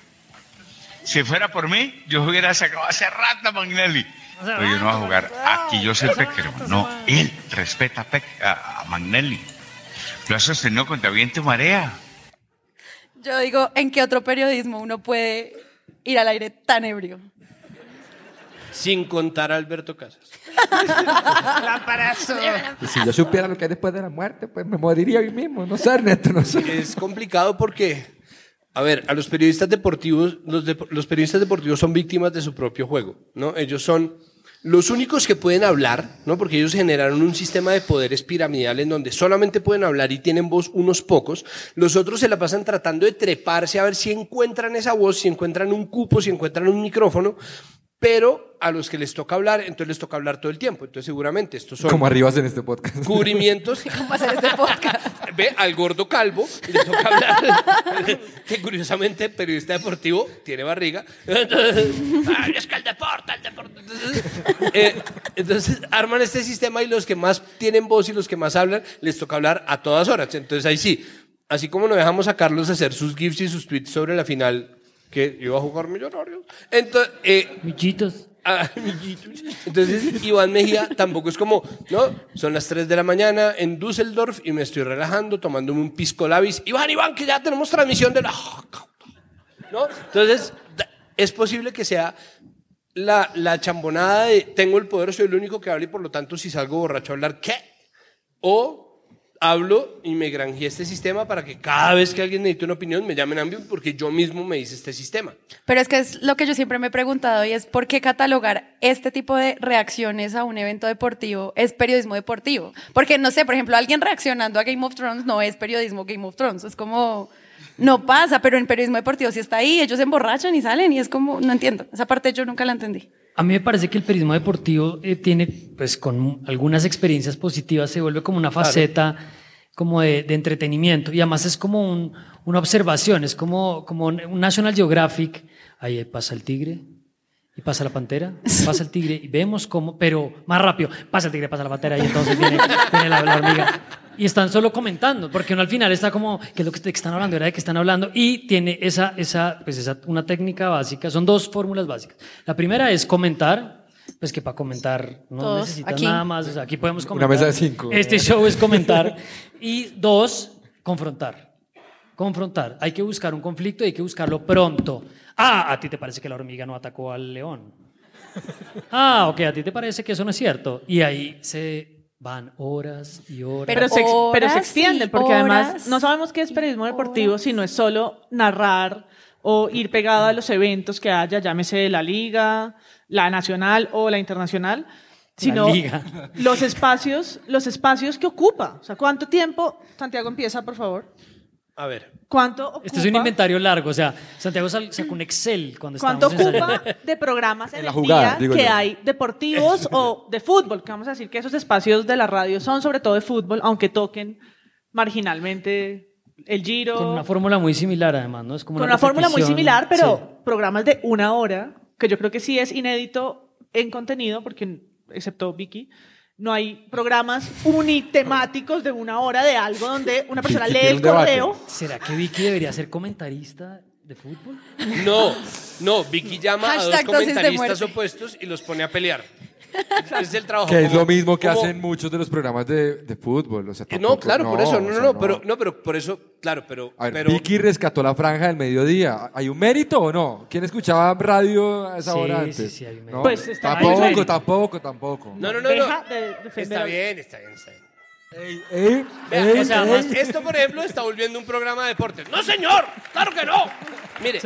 Si fuera por mí, yo hubiera sacado hace rato a Magnelli. Pero yo no voy a jugar. Aquí yo soy Peckerman. No, él respeta a, Pec- a- a Magnelli. Lo ha sostenido contra viento y marea. Yo digo, ¿en qué otro periodismo uno puede ir al aire tan ebrio? Sin contar a Alberto Casas. Si yo supiera lo que hay después de la muerte, pues me moriría hoy mismo. No sé, Ernesto, no sé. Es complicado porque, a ver, a los periodistas deportivos, los, dep- los periodistas deportivos son víctimas de su propio juego, ¿no? Ellos son los únicos que pueden hablar, ¿no? Porque ellos generaron un sistema de poderes piramidal en donde solamente pueden hablar y tienen voz unos pocos. Los otros se la pasan tratando de treparse a ver si encuentran esa voz, si encuentran un cupo, si encuentran un micrófono. Pero a los que les toca hablar, entonces les toca hablar todo el tiempo. Entonces seguramente estos son Como arribas en este podcast. cubrimientos ¿Cómo hacer este podcast? Ve al gordo calvo, le toca hablar. que curiosamente, periodista deportivo, tiene barriga. Ay, es que el deporte, el deporte. Entonces, eh, entonces, arman este sistema y los que más tienen voz y los que más hablan, les toca hablar a todas horas. Entonces ahí sí, así como no dejamos a Carlos hacer sus gifs y sus tweets sobre la final que iba a jugar Millonarios. Entonces, eh, Michitos. Ah. Entonces, Iván Mejía tampoco es como, no, son las 3 de la mañana en Düsseldorf y me estoy relajando, tomándome un pisco labis. Iván, Iván, que ya tenemos transmisión de la... ¿No? Entonces, es posible que sea la, la chambonada de tengo el poder, soy el único que habla y por lo tanto si salgo borracho a hablar, ¿qué? O hablo y me granjeé este sistema para que cada vez que alguien necesite una opinión me llamen a mí porque yo mismo me hice este sistema. Pero es que es lo que yo siempre me he preguntado y es por qué catalogar este tipo de reacciones a un evento deportivo es periodismo deportivo. Porque no sé, por ejemplo, alguien reaccionando a Game of Thrones no es periodismo Game of Thrones. Es como, no pasa, pero en periodismo deportivo sí está ahí, ellos se emborrachan y salen y es como, no entiendo. Esa parte yo nunca la entendí. A mí me parece que el periodismo deportivo eh, tiene, pues con algunas experiencias positivas, se vuelve como una faceta como de, de entretenimiento. Y además es como un- una observación, es como, como un National Geographic, ahí pasa el tigre y pasa la pantera, pasa el tigre y vemos cómo, pero más rápido, pasa el tigre, pasa la pantera y entonces viene, viene la, la hormiga. Y están solo comentando, porque uno al final está como, ¿qué es lo que, están hablando? ¿Era de qué están hablando? Y tiene esa, esa, pues esa, una técnica básica, son dos fórmulas básicas. La primera es comentar, pues que para comentar no Todos, necesitan aquí. nada más. O sea, aquí podemos Una comentar. mesa de cinco. Este show es comentar. Y dos, confrontar. Confrontar. Hay que buscar un conflicto y hay que buscarlo pronto. Ah, a ti te parece que la hormiga no atacó al león. Ah, ok, a ti te parece que eso no es cierto. Y ahí se van horas y horas. Pero se, ex- pero se Horas extiende, porque además horas no sabemos qué es periodismo deportivo si no es solo narrar o ir pegado a los eventos que haya, llámese la liga, la nacional o la internacional, sino los espacios, los espacios que ocupa. O sea, ¿cuánto tiempo? Santiago empieza, por favor. A ver. ¿Cuánto ocupa? Este es un inventario largo, o sea, Santiago sacó un Excel cuando ¿Cuánto ocupa ensayando. de programas en, En la el jugada, día que yo. hay deportivos o de fútbol? Que vamos a decir que esos espacios de la radio son sobre todo de fútbol, aunque toquen marginalmente el giro. Con una fórmula muy similar, además, ¿no? Es como Con una fórmula muy similar, pero Sí. programas de una hora, que yo creo que sí es inédito en contenido, porque excepto Vicky, no hay programas unitemáticos de una hora de algo donde una persona lee el correo. ¿Será que Vicky debería ser comentarista de fútbol? No, no, Vicky llama a dos Hashtag dosis de comentaristas muerte. opuestos y los pone a pelear. Es el trabajo. Que es como- lo mismo que como- hacen muchos de los programas de, de fútbol. O sea, Eh, No, tampoco- claro, por eso, no, o no, sea, no, pero, no, pero por eso, claro, pero, A ver, pero Vicky rescató la franja del mediodía. ¿Hay un mérito o no? ¿Quién escuchaba radio a esa Sí, hora sí, antes? sí, hay un No, mérito. Pues está tampoco, mérito. tampoco, tampoco. no, no, no, Deja no. de Está a- bien, está bien, está bien. Ey, Vea, ey, o sea, ey. más- esto, por ejemplo, está volviendo un programa de deportes. ¡No, señor! ¡Claro que no! Mire,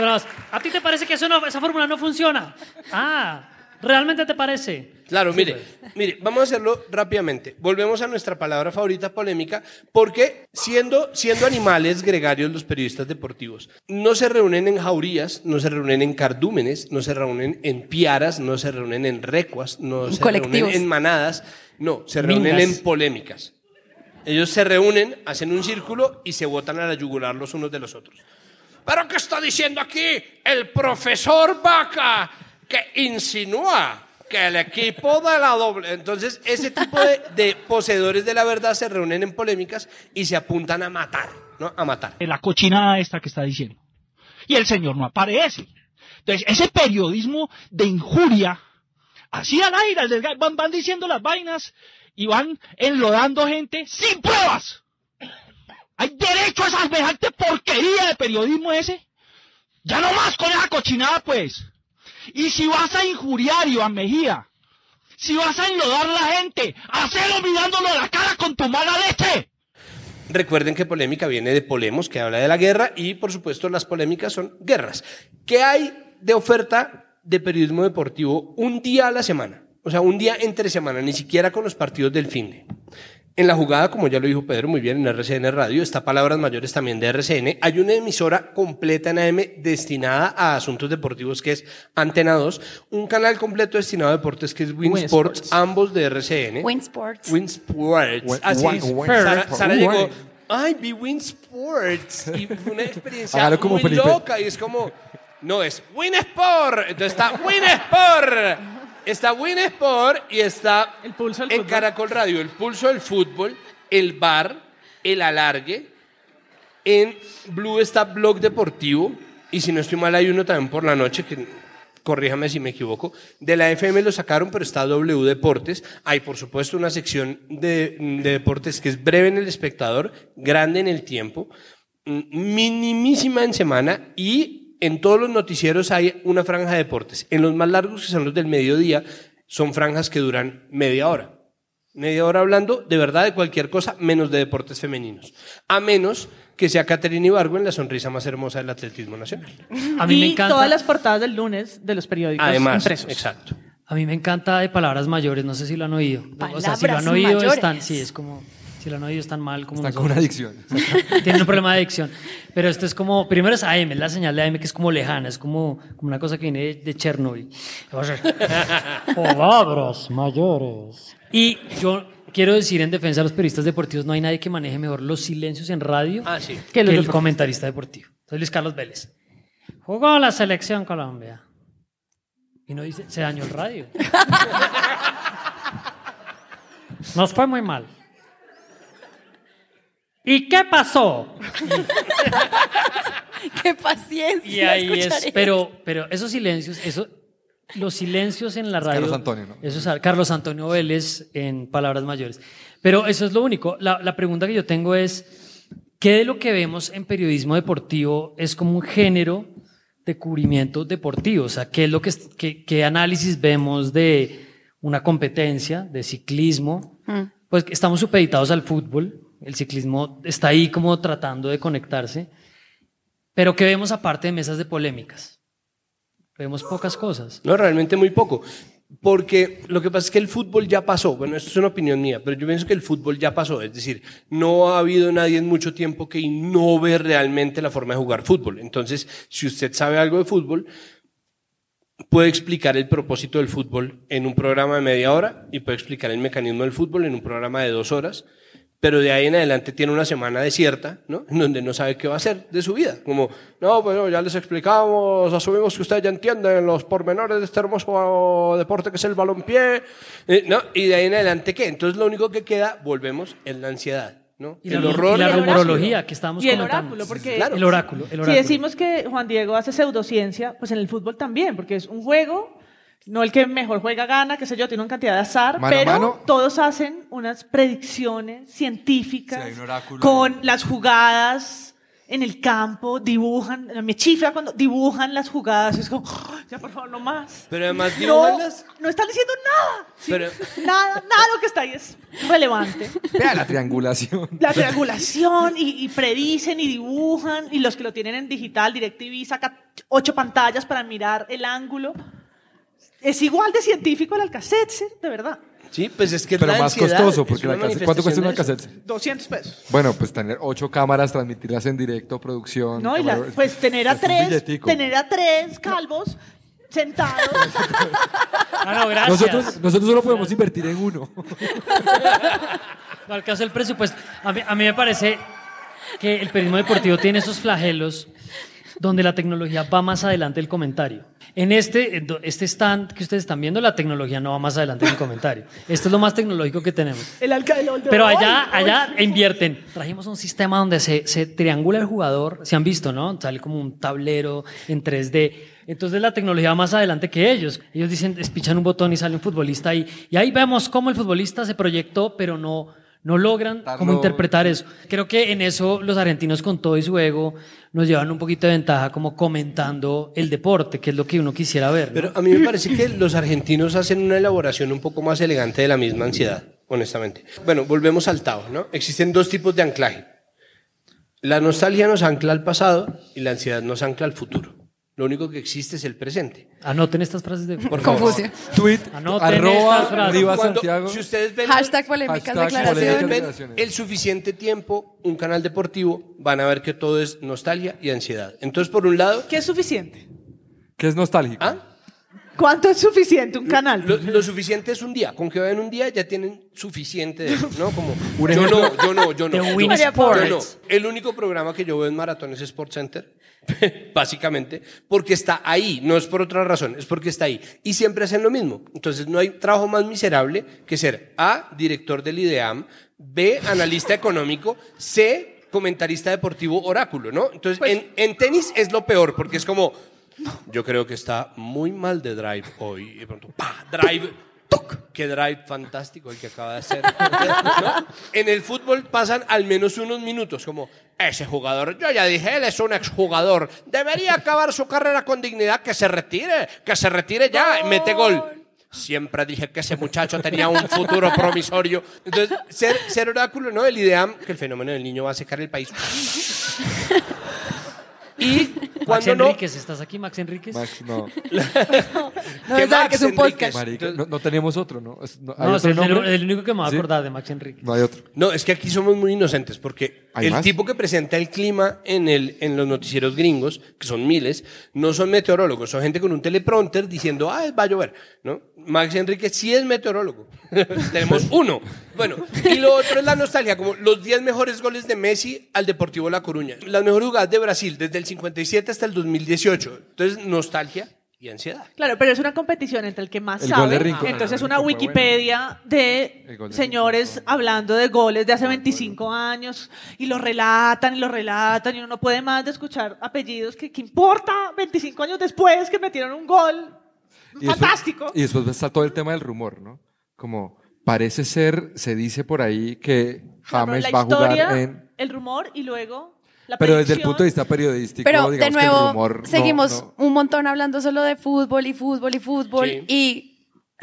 ¿A ti te parece que eso no- esa fórmula no funciona? Ah, ¿realmente te parece? Claro, mire, mire, vamos a hacerlo rápidamente. Volvemos a nuestra palabra favorita, polémica, porque siendo, siendo animales gregarios los periodistas deportivos, no se reúnen en jaurías, no se reúnen en cardúmenes, no se reúnen en piaras, no se reúnen en recuas, no se Colectivos. reúnen en manadas, no, se reúnen Mingas. en polémicas. Ellos se reúnen, hacen un círculo y se botan a la yugular los unos de los otros. ¿Pero qué está diciendo aquí el profesor Vaca que insinúa que el equipo de la doble... Entonces, ese tipo de, poseedores de la verdad se reúnen en polémicas y se apuntan a matar, ¿no? A matar. la cochinada esta que está diciendo. Y el señor no aparece. Entonces, ese periodismo de injuria, así al aire, van diciendo las vainas y van enlodando gente sin pruebas. ¿Hay derecho a esa semejante porquería de periodismo ese? Ya no más con esa cochinada, pues. Y si vas a injuriar, Iván Mejía, si vas a enlodar a la gente, hacelo mirándolo a la cara con tu mala leche. Recuerden que polémica viene de polemos, que habla de la guerra, y por supuesto las polémicas son guerras. ¿Qué hay de oferta de periodismo deportivo un día a la semana? O sea, un día entre semana, ni siquiera con los partidos del fin de. En la jugada, como ya lo dijo Pedro muy bien en RCN Radio, está Palabras Mayores también de RCN. Hay una emisora completa en AM destinada a asuntos deportivos que es Antena 2, un canal completo destinado a deportes que es Win, Win Sports, Sports. ambos de RCN. Win Sports. Win Sports. Así es. Win Sara. Sara llegó, ay, vi Win Sports. Y fue una experiencia muy Felipe. loca. Y es como, no, es Win Sport. Entonces está Win Sport. Está Win Sport y está El pulso del en fútbol. Caracol Radio el pulso del fútbol, el bar, el alargue. En Blue está Blog Deportivo. Y si no estoy mal, hay uno también por la noche que corríjame si me equivoco, de la FM lo sacaron, pero está W Deportes. Hay, por supuesto, una sección de, de deportes que es breve en el espectador, grande en el tiempo, mm, minimísima en semana y en todos los noticieros hay una franja de deportes. En los más largos, que son los del mediodía, son franjas que duran media hora. Media hora hablando de verdad de cualquier cosa, menos de deportes femeninos. A menos que sea Caterina Ibargo en la sonrisa más hermosa del atletismo nacional. A mí y me encanta. todas las portadas del lunes de los periódicos Además, impresos. exacto. A mí me encanta de palabras mayores, no sé si lo han oído. o sea, si lo han Palabras oído, mayores. están, sí, es como, si lo han oído, están mal como Están con una adicción. Tienen un problema de adicción. Pero esto es como, primero es AM, es la señal de AM que es como lejana, es como, como una cosa que viene de, de Chernobyl. Palabras mayores. Y yo quiero decir en defensa de los periodistas deportivos, no hay nadie que maneje mejor los silencios en radio Ah, sí. que el deportes. comentarista deportivo. Soy Luis Carlos Vélez. Jugó la selección Colombia. Y no dice, se dañó el radio. Nos fue muy mal. ¿Y qué pasó? Qué paciencia. Y ahí es, pero, pero esos silencios, eso los silencios en la radio. Carlos Antonio, ¿no? Eso es Carlos Antonio Vélez en palabras mayores. Pero eso es lo único. La, la pregunta que yo tengo es, ¿qué de lo que vemos en periodismo deportivo es como un género de cubrimiento deportivo? O sea, ¿qué es lo que, qué, qué análisis vemos de una competencia de ciclismo? Mm. Pues estamos supeditados al fútbol. El ciclismo está ahí como tratando de conectarse. Pero ¿qué vemos aparte de mesas de polémicas? Vemos pocas cosas. No, realmente muy poco. Porque lo que pasa es que el fútbol ya pasó. Bueno, esto es una opinión mía, pero yo pienso que el fútbol ya pasó. Es decir, no ha habido nadie en mucho tiempo que innove realmente la forma de jugar fútbol. Entonces, si usted sabe algo de fútbol, puede explicar el propósito del fútbol en un programa de media hora y puede explicar el mecanismo del fútbol en un programa de dos horas pero de ahí en adelante tiene una semana desierta, ¿no? En donde no sabe qué va a hacer de su vida. Como, no, pues ya les explicamos, asumimos que ustedes ya entienden los pormenores de este hermoso deporte que es el balompié, eh, ¿no? Y de ahí en adelante, ¿qué? Entonces lo único que queda, volvemos, es la ansiedad, ¿no? Y la, y la rumorología que estábamos y el comentando. oráculo, porque Claro. El oráculo, el si oráculo. decimos que Juan Diego hace pseudociencia, pues en el fútbol también, porque es un juego, no el que mejor juega gana, qué sé yo, tiene una cantidad de azar, Mano pero mano. todos hacen unas predicciones científicas Sí, con las jugadas en el campo, dibujan, me chifla cuando dibujan las jugadas, es como, "Oh, ya por favor, no más. Pero además No, dibujanlas. no están diciendo nada. ¿sí? Pero- Nada, nada lo que está ahí es relevante. Vea la triangulación. La triangulación y, y predicen y dibujan y los que lo tienen en digital, DirecTV saca ocho pantallas para mirar el ángulo. Es igual de científico el Alcacelser, de verdad. Sí, pues es que es Pero la más ansiedad, costoso, es porque una la cassette- ¿cuánto cuesta una manifestación cassette? de eso. 200 pesos. Bueno, pues tener ocho cámaras, transmitirlas en directo, producción. ¿no? Y la- pues tener a es un tres, billetico. tener a tres calvos sentados. Ah, no, gracias. Nosotros, nosotros solo podemos invertir en uno. No alcanza el presupuesto. A mí, a mí me parece que el periodismo deportivo tiene esos flagelos donde la tecnología va más adelante del comentario. En este, do- este stand que ustedes están viendo, la tecnología no va más adelante del comentario. Esto es lo más tecnológico que tenemos. El alcalde. el de Pero allá, allá invierten. Trajimos un sistema donde se, se triangula el jugador. Se han visto, ¿no? Sale como un tablero en 3D. Entonces la tecnología va más adelante que ellos. Ellos dicen, espichan un botón y sale un futbolista ahí. Y ahí vemos cómo el futbolista se proyectó, pero no, no logran cómo interpretar eso. Creo que en eso los argentinos con todo y su ego nos llevan un poquito de ventaja como comentando el deporte, que es lo que uno quisiera ver. ¿no? Pero a mí me parece que los argentinos hacen una elaboración un poco más elegante de la misma ansiedad, honestamente. Bueno, volvemos al Tao, ¿no? Existen dos tipos de anclaje. La nostalgia nos ancla al pasado y la ansiedad nos ancla al futuro. Lo único que existe es el presente. Anoten estas frases de Por favor. Tweet, Anoten arroba, frases. Riva Cuando- Santiago. si ustedes ven Hashtag polémicas Hashtag declaraciones. ven el suficiente tiempo, un canal deportivo, van a ver que todo es nostalgia y ansiedad. Entonces, por un lado, ¿Qué es suficiente? Que es nostálgico. ¿ah? ¿Cuánto es suficiente un canal? Lo, lo suficiente es un día. Con que vean un día ya tienen suficiente de eso, ¿no? Como, Un yo no, yo no, yo no. De Win Yo- Sports. no. El único programa que yo veo en maratón es Sports Center, básicamente, porque está ahí. No es por otra razón, es porque está ahí. Y siempre hacen lo mismo. Entonces, no hay trabajo más miserable que ser A, director del IDEAM, B, analista económico, C, comentarista deportivo oráculo, ¿no? Entonces, Pues en, en tenis es lo peor, porque es como, yo creo que está muy mal de drive hoy. Y de pronto, ¡pa! Drive. ¡Tuc! Qué drive fantástico el que acaba de hacer. ¿no? En el fútbol pasan al menos unos minutos, como ese jugador, yo ya dije, él es un exjugador, debería acabar su carrera con dignidad, que se retire, que se retire ya, mete gol. Siempre dije que ese muchacho tenía un futuro promisorio. Entonces, ser, ser oráculo, ¿no? El IDEAM, que el fenómeno del niño va a secar el país. Y Max cuando no, Enríquez, ¿estás aquí, Max Enríquez? Max, no. No ¿Qué se sabe Max que es un podcast. Marica, no, no teníamos otro, ¿no? Es- no, ¿hay No, otro es el, nombre? el único que me va a ¿Sí? acordar de Max Enríquez. No hay otro. No, es que aquí somos muy inocentes porque ¿Hay el más? tipo que presenta el clima en, el, en los noticieros gringos, que son miles, no son meteorólogos, son gente con un teleprompter diciendo, ah, va a llover, ¿no? Max Enrique sí es meteorólogo. Tenemos uno. Bueno, y lo otro es la nostalgia, como los 10 mejores goles de Messi al Deportivo La Coruña. Las mejores jugadas de Brasil desde el 57 hasta el 2018. Entonces, nostalgia y ansiedad. Claro, pero es una competición entre el que más El sabe. Rincón. Entonces Ah, una Rincón Wikipedia de de señores hablando de goles de hace 25 años y lo relatan y lo relatan y uno no puede más de escuchar apellidos que, que importa 25 años después que metieron un gol. Y Fantástico. y después está todo el tema del rumor, ¿no? Como parece ser, se dice por ahí que James la va a jugar historia, en... el rumor y luego la Pero desde el punto de vista periodístico, Pero digamos de que el nuevo, rumor no- seguimos no- un montón hablando solo de fútbol y fútbol y fútbol Sí. y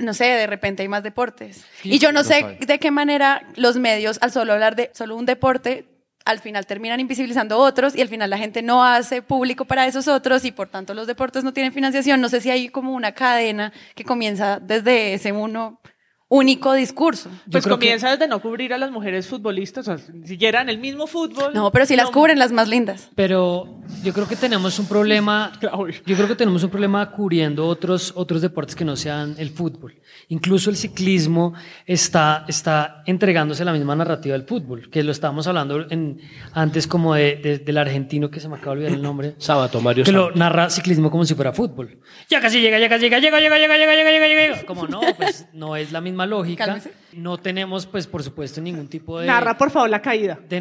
no sé, de repente hay más deportes. y yo no sé de qué manera los medios, al solo hablar de solo un deporte, al final terminan invisibilizando otros y al final la gente no hace público para esos otros y por tanto los deportes no tienen financiación. No sé si hay como una cadena que comienza desde ese uno único discurso. Pues comienza desde no cubrir a las mujeres futbolistas, o sea, si siquiera en el mismo fútbol. No, pero si las cubren las más lindas. Pero yo creo que tenemos un problema. Yo creo que tenemos un problema cubriendo otros, otros deportes que no sean el fútbol. Incluso el ciclismo está, está entregándose la misma narrativa del fútbol, que lo estábamos hablando en, antes como de, de- del argentino que se me acaba de olvidar el nombre. Sábato, Mario Que lo Sábato. narra ciclismo como si fuera fútbol. Ya casi llega, ya casi llega, llega, llega, llega, llega, llega, llega, llega. Como no, pues no es la misma lógica. Cálmese. No tenemos, pues, por supuesto, ningún tipo de. Narra, por favor, la caída. De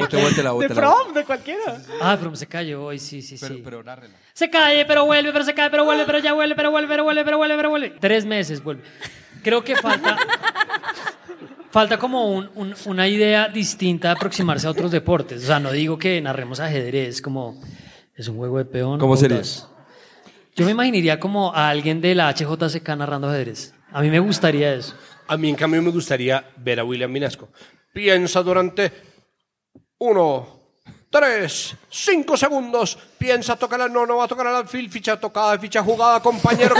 bótela, De bótela. From, de cualquiera. Ah, pero se cayó hoy, sí, sí, sí. Pero nárrela. Se cae, pero vuelve, pero se cae, pero vuelve, pero ya vuelve, pero vuelve, pero vuelve, pero vuelve, pero vuelve. Tres meses vuelve. Creo que falta. Falta como un- un- una idea distinta de aproximarse a otros deportes. O sea, no digo que narremos ajedrez como es un juego de peón. ¿Cómo sería? Yo me imaginaría como a alguien de la HJCK narrando ajedrez. A mí me gustaría eso. A mí, en cambio, me gustaría ver a William Minasco. Piensa durante uno, tres, cinco segundos. Piensa, toca la no, no va a tocar al alfil, ficha tocada, ficha jugada, compañero.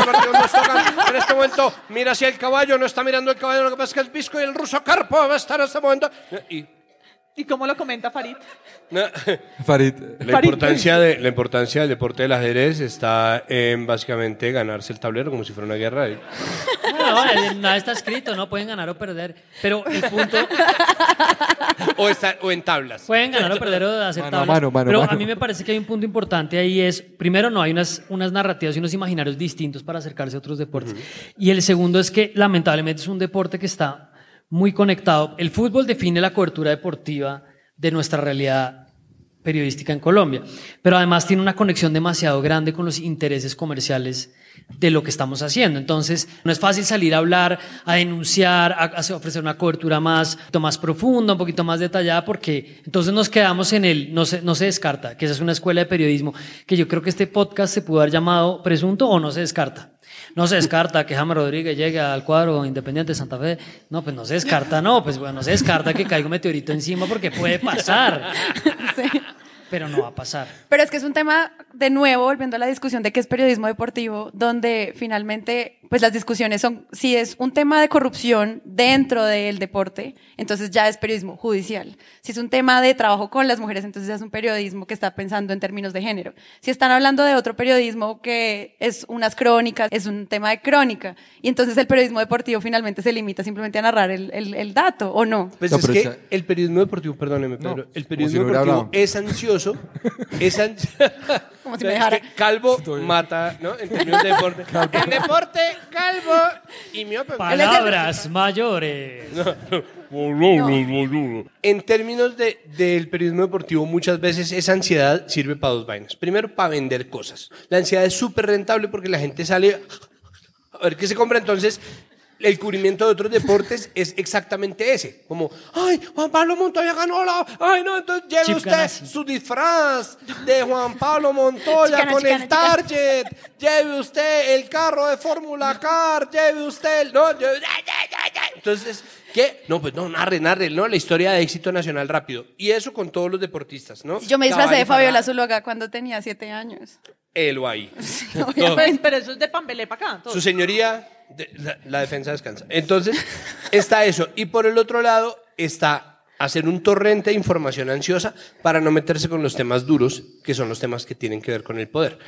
En este momento, mira hacia el caballo, no está mirando el caballo, lo que pasa es que el pisco y el ruso Carpo va a estar en este momento. Y ¿Y cómo lo comenta Farid? Farid. La importancia, de, la importancia del deporte del ajedrez está en básicamente ganarse el tablero como si fuera una guerra. No, eh, nada está escrito, no pueden ganar o perder. Pero el punto. o, está- o en tablas. Pueden ganar o perder o hacer Mano tablas. mano, mano a pero mano. a mí me parece que hay un punto importante ahí es, primero, no hay unas, unas narrativas y unos imaginarios distintos para acercarse a otros deportes. Y el segundo es que lamentablemente es un deporte que está muy conectado. El fútbol define la cobertura deportiva de nuestra realidad periodística en Colombia, pero además tiene una conexión demasiado grande con los intereses comerciales de lo que estamos haciendo. Entonces, no es fácil salir a hablar, a denunciar, a, ofrecer una cobertura más, más profunda, un poquito más detallada, porque entonces nos quedamos en el no se, no se descarta, que esa es una escuela de periodismo, que yo creo que este podcast se pudo haber llamado presunto o no se descarta. No se descarta que James Rodríguez llegue al cuadro Independiente de Santa Fe. No, pues no se descarta, no, pues bueno, no se descarta que caiga un meteorito encima porque puede pasar. Pero no va a pasar. Pero es que es un tema, de nuevo, volviendo a la discusión de qué es periodismo deportivo, donde finalmente, pues las discusiones son, si es un tema de corrupción dentro del deporte, entonces ya es periodismo judicial. Si es un tema de trabajo con las mujeres, entonces ya es un periodismo que está pensando en términos de género. Si están hablando de otro periodismo que es unas crónicas, es un tema de crónica. Y entonces el periodismo deportivo finalmente se limita simplemente a narrar el, el- el dato, ¿o no? Pues No, es que esa- el periodismo deportivo, perdóneme, Pedro, el periodismo si deportivo es ansioso, es ansioso. Como si me dejara. Calvo mata, ¿no? En términos de deporte. En deporte, calvo y miope. Palabras mayores. En términos de, del periodismo deportivo, muchas veces esa ansiedad sirve para dos vainas. Primero, para vender cosas. La ansiedad es súper rentable porque la gente sale a ver qué se compra. Entonces, el cubrimiento de otros deportes es exactamente ese. Como, ay, Juan Pablo Montoya ganó la... Ay, no, entonces lleve Chip usted Ganassi. su disfraz de Juan Pablo Montoya Chicana, con chicana, el chicana. Target. Lleve usted el carro de Fórmula Car. Lleve usted el... No, lleve- entonces, ¿qué? No, pues no, narre, narre, ¿no? La historia de éxito nacional rápido. Y eso con todos los deportistas, ¿no? Yo me disfracé de Caballo Fabiola Zuluaga cuando tenía siete años. Él o ahí. Pues, pero eso es de Pambelé para acá. todo. Su señoría, la defensa descansa. Entonces, está eso. Y por el otro lado, está hacer un torrente de información ansiosa para no meterse con los temas duros, que son los temas que tienen que ver con el poder.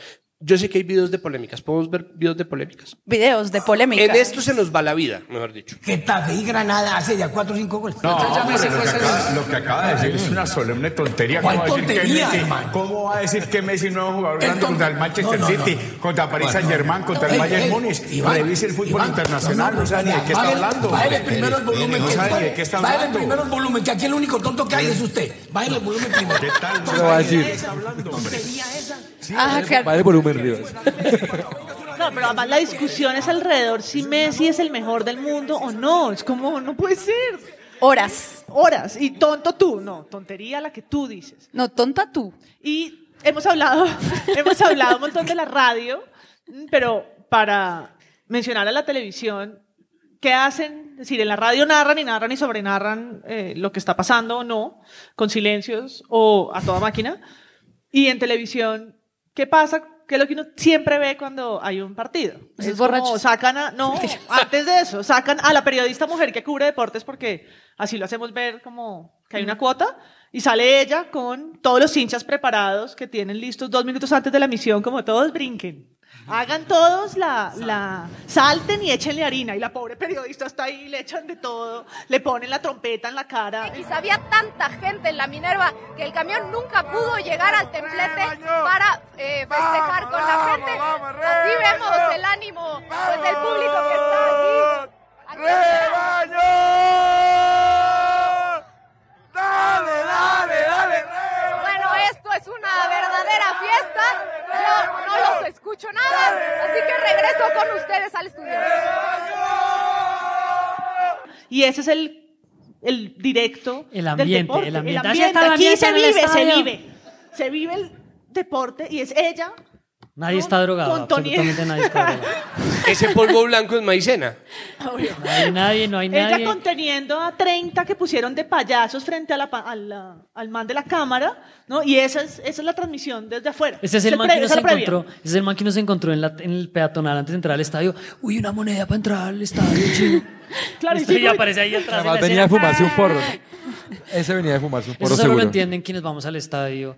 Yo sé que hay videos de polémicas. ¿Podemos ver videos de polémicas? Videos de polémica. En esto se nos va la vida, mejor dicho. Getafe y Granada hace ya 4 o 5 goles. No, Entonces, hombre, llámese, lo, que pues, acaba, el- lo que acaba de decir es una solemne tontería. ¿Cuál ¿Cómo va a decir que tontería, Messi? ¿Cómo va a decir que Messi es nuevo jugador grande contra el Manchester No, no, no. City, contra Paris Bueno, Saint Germain, contra el Bayern Múnich? Revise el fútbol Iván, internacional, no, sabe ni de qué está bájale- hablando. Bájale primero el volumen. No que- sabe ni de qué está bájale hablando. primero el volumen, que aquí el único tonto que hay es usted. Bájale el volumen primero. ¿Qué tal? ¿Qué va a decir? Tontería esa. Ah, claro. Volumen Rivas. No, pero además la discusión es alrededor si Messi es el mejor del mundo o no. Es como, no puede ser. Horas. Horas. Y tonto tú. No, tontería la que tú dices. No, tonta tú. Y hemos hablado, hemos hablado un montón de la radio, pero para mencionar a la televisión, ¿qué hacen? Es decir, en la radio narran y narran y sobrenarran eh, lo que está pasando o no, con silencios o a toda máquina. Y en televisión, ¿qué pasa? ¿Qué es lo que uno siempre ve cuando hay un partido? Es como borrachos. sacan a, no, antes de eso, sacan a la periodista mujer que cubre deportes porque así lo hacemos ver como que hay una cuota y sale ella con todos los hinchas preparados que tienen listos dos minutos antes de la misión, como todos brinquen. Hagan todos la, la, salten y échenle harina. Y la pobre periodista está ahí, le echan de todo, le ponen la trompeta en la cara. Quizá había tanta gente en la Minerva que el camión nunca pudo llegar al templete para eh, festejar con la gente. Así vemos el ánimo pues, del público que está aquí. Aquí ¡Dale, dale, dale! Bueno, esto es una verdadera fiesta. Yo no los escucho nada, así que regreso con ustedes al estudio. Y ese es el, el directo. El del ambiente, deporte, el ambiente. El Aquí se vive, se vive. Se vive el deporte y es ella. Nadie está drogado, Con absolutamente nadie está drogado. Ese polvo blanco es maicena. No hay nadie, no hay Ella nadie. conteniendo a 30 que pusieron de payasos frente a la, pa- a la- al man de la cámara, ¿no? Y esa es, esa es la transmisión desde afuera. Ese es el man que nos encontró, ese es el man que nos encontró en, la- en el peatonal antes de entrar al estadio. Uy, una moneda para entrar al estadio, chino. Claro, sí, y porque- aparece ahí atrás. Además venía a fumarse un porro. Ese venía a fumarse un porro Eso solo lo entienden quienes vamos al estadio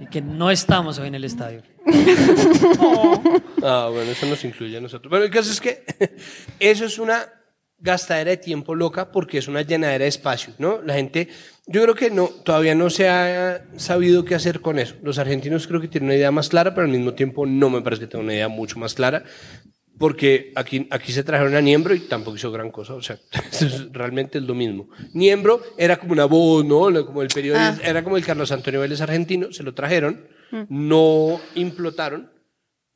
y que no estamos hoy en el estadio. Ah, bueno, eso nos incluye a nosotros. Bueno, el caso es que eso es una gastadera de tiempo loca porque es una llenadera de espacio, ¿no? La gente, yo creo que no, todavía no se ha sabido qué hacer con eso. Los argentinos creo que tienen una idea más clara, pero al mismo tiempo no me parece que tengan una idea mucho más clara porque aquí, aquí se trajeron a Niembro y tampoco hizo gran cosa, o sea, realmente es lo mismo. Niembro era como una voz, ¿no? Como el periodista, Ah. era como el Carlos Antonio Vélez argentino, se lo trajeron, Mm. no implotaron,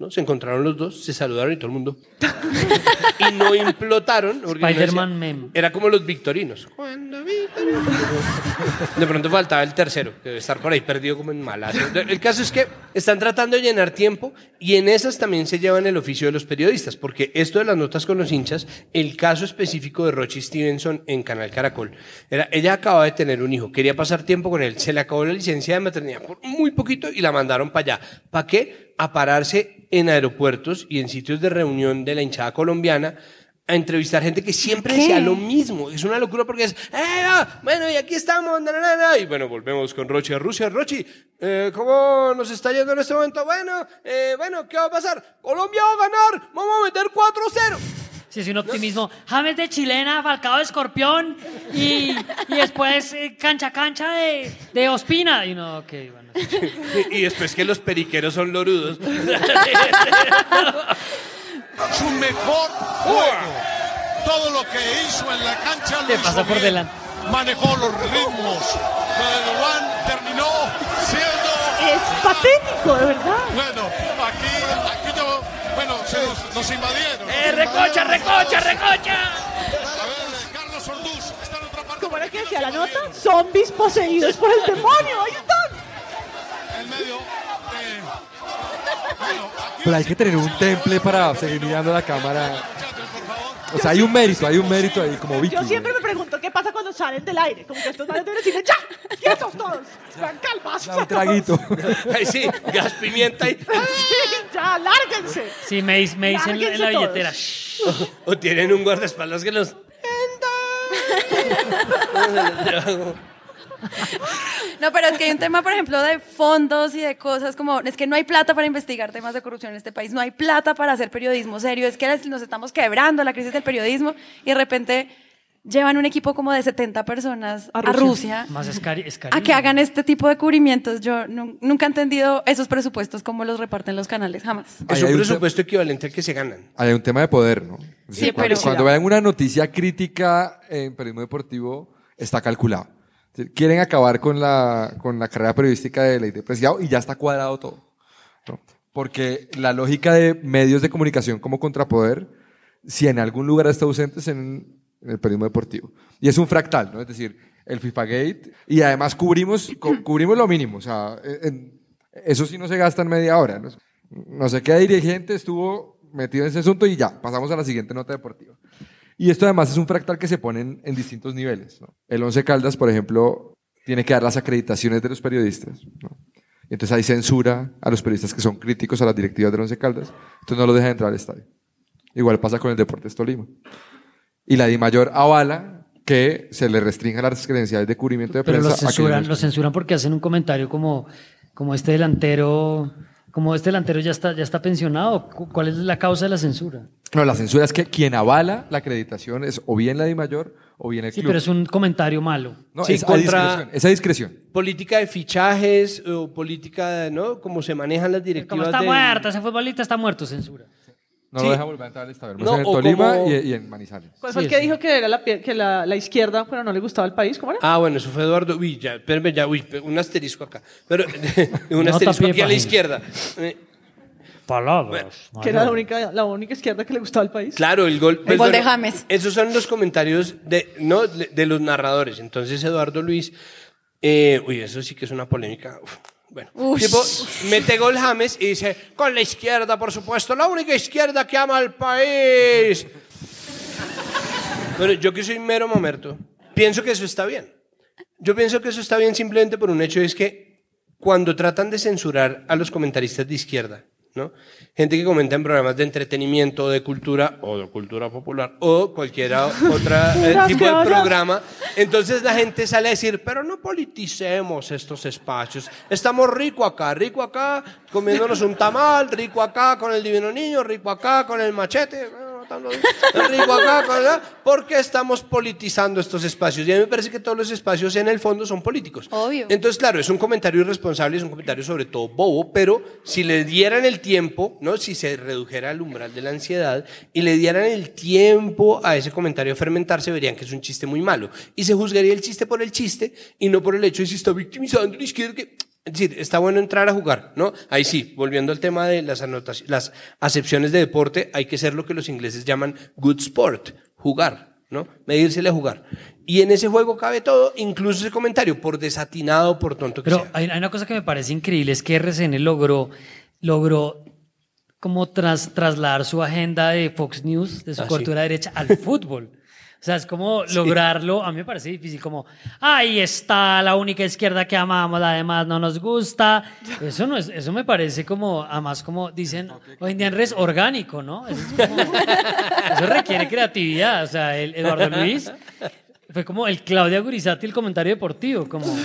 ¿no? Se encontraron los dos, se saludaron y todo el mundo. y no implotaron. Spider-Man meme. Era como los victorinos. De pronto faltaba el tercero, que debe estar por ahí perdido como en malas. El caso es que están tratando de llenar tiempo y en esas también se llevan el oficio de los periodistas, porque esto de las notas con los hinchas, el caso específico de Rochi Stevenson en Canal Caracol, era, ella acababa de tener un hijo, quería pasar tiempo con él, se le acabó la licencia de maternidad por muy poquito y la mandaron para allá. ¿Para qué? A pararse en aeropuertos y en sitios de reunión de la hinchada colombiana a entrevistar gente que siempre ¿Qué? decía lo mismo. Es una locura porque es, ¡eh, bueno, y aquí estamos, na, na, na, na". y bueno, volvemos con Rochi a Rusia. Rochi, eh, ¿cómo nos está yendo en este momento? Bueno, eh, bueno, ¿qué va a pasar? Colombia va a ganar, vamos a meter 4-0. Sí, es un optimismo. James de chilena, Falcao de escorpión y, y después eh, cancha cancha de, de Ospina. Y no, ok, bueno. y después que los periqueros son lorudos. su mejor juego. Todo lo que hizo en la cancha lo Te hizo pasa por bien. delante. Manejó los ritmos. Lo terminó siendo... Es patético, de verdad. Bueno, aquí, aquí yo... Se nos, nos invadieron. ¡Eh, recocha, recocha, recocha! Carlos Orduz está en otra parte. ¿Cómo era que decía la nota? Zombies poseídos por el demonio. Ahí están. En medio de... Bueno, Pero hay que tener un temple para seguir mirando la cámara. O sea, hay un mérito, hay un mérito ahí como Vicky. Yo siempre me pregunto qué pasa cuando salen del aire. Como que estos manes deben decirle, ¡ya! ¡Quietos todos! ¡Van calmas! Un traguito. Ay, sí, gas pimienta y... ¡Ya, lárguense! Sí, me, me dicen en la billetera. O, o tienen un guardaespaldas que los... No, pero es que hay un tema, por ejemplo, de fondos y de cosas como, es que no hay plata para investigar temas de corrupción en este país, no hay plata para hacer periodismo serio, es que nos estamos quebrando, la crisis del periodismo, y de repente llevan un equipo como de 70 personas a Rusia, a que hagan este tipo de cubrimientos. Yo nu- nunca he entendido esos presupuestos, cómo los reparten los canales, jamás. Es un hay un presupuesto equivalente al que se ganan. Hay un tema de poder, ¿no? Es Sí, decir, cuando, pero- cuando vean una noticia crítica en periodismo deportivo, está calculado. Quieren acabar con la, con la carrera periodística de Ley de Preciado y ya está cuadrado todo. ¿no? Porque la lógica de medios de comunicación como contrapoder, si en algún lugar está ausente, es en, en el periodismo deportivo. Y es un fractal, ¿no? Es decir, el FIFA Gate, y además cubrimos, cu- cubrimos lo mínimo. O sea, en- eso sí no se gasta en media hora. ¿no? no sé qué dirigente estuvo metido en ese asunto y ya, pasamos a la siguiente nota deportiva. Y esto además es un fractal que se pone en, en distintos niveles. ¿no? El Once Caldas, por ejemplo, tiene que dar las acreditaciones de los periodistas. Entonces hay censura a los periodistas que son críticos a las directivas del Once Caldas. Entonces no los dejan entrar al estadio. Igual pasa con el Deportes Tolima. Y la DIMAYOR avala que se le restrinjan las credenciales de cubrimiento de Pero prensa. lo a quienes censuran, censuran porque hacen un comentario como, como este delantero, como este delantero ya está, ya está pensionado. Cu- ¿Cuál es la causa de la censura? No, la censura es que quien avala la acreditación es o bien la DIMAYOR o bien el Sí, club. pero es un comentario malo. No, Sí, es a contra- discreción, es a discreción. Política de fichajes o política, ¿no? Como se manejan las Como directivas. está del- muerto, ese futbolista está muerto, censura. No Sí. lo deja volver a entrar al. No, en Tolima como- y, y en Manizales. ¿Cuál fue el que dijo que era la, pie- que la, la izquierda, pero no le gustaba el país? ¿Cómo era? Ah, bueno, eso fue Eduardo. Uy, ya, espérame, ya, uy, un asterisco acá. Pero un Nota asterisco aquí a la izquierda. Palabras. que era la única, la única izquierda que le gustaba al país. Claro, el gol. El gol de James. Esos son los comentarios de, no, de, de los narradores. Entonces, Eduardo Luis. eh, uy, eso sí que es una polémica. Uf, bueno, Ush. tipo, mete gol James y dice: Con la izquierda, por supuesto, la única izquierda que ama al país. Pero yo que soy mero mamerto, pienso que eso está bien. Yo pienso que eso está bien simplemente por un hecho: es que cuando tratan de censurar a los comentaristas de izquierda, ¿no? Gente que comenta en programas de entretenimiento, de cultura o de cultura popular o cualquier otro tipo de programa. Entonces la gente sale a decir, pero no politicemos estos espacios. Estamos rico acá, rico acá, comiéndonos un tamal, rico acá con el divino niño, rico acá con el machete. Matando- Rico acá, con la- ¿por qué estamos politizando estos espacios? Y a mí me parece que todos los espacios en el fondo son políticos. Obvio. Entonces, claro, es un comentario irresponsable, es un comentario sobre todo bobo, pero si le dieran el tiempo, ¿no? si se redujera el umbral de la ansiedad y le dieran el tiempo a ese comentario a fermentarse, verían que es un chiste muy malo. Y se juzgaría el chiste por el chiste y no por el hecho de si está victimizando la izquierda. Que... Es decir, está bueno entrar a jugar, ¿no? Ahí sí, volviendo al tema de las, anotaciones, las acepciones de deporte, hay que ser lo que los ingleses llaman good sport, jugar, ¿no? Medírsele a jugar. Y en ese juego cabe todo, incluso ese comentario, por desatinado, por tonto que Pero sea. hay, hay una cosa que me parece increíble, es que RCN logró, logró como tras, trasladar su agenda de Fox News, de su Ah, sí. cobertura derecha, al fútbol. O sea, es como lograrlo, a mí me parece difícil, como, ahí está la única izquierda que amamos, la demás no nos gusta. Eso no es, eso me parece como, además como dicen hoy en día en redes, orgánico, ¿no? Eso, es como- eso requiere creatividad. O sea, el Eduardo Luis fue como el Claudia Gurizati, el comentario deportivo, como...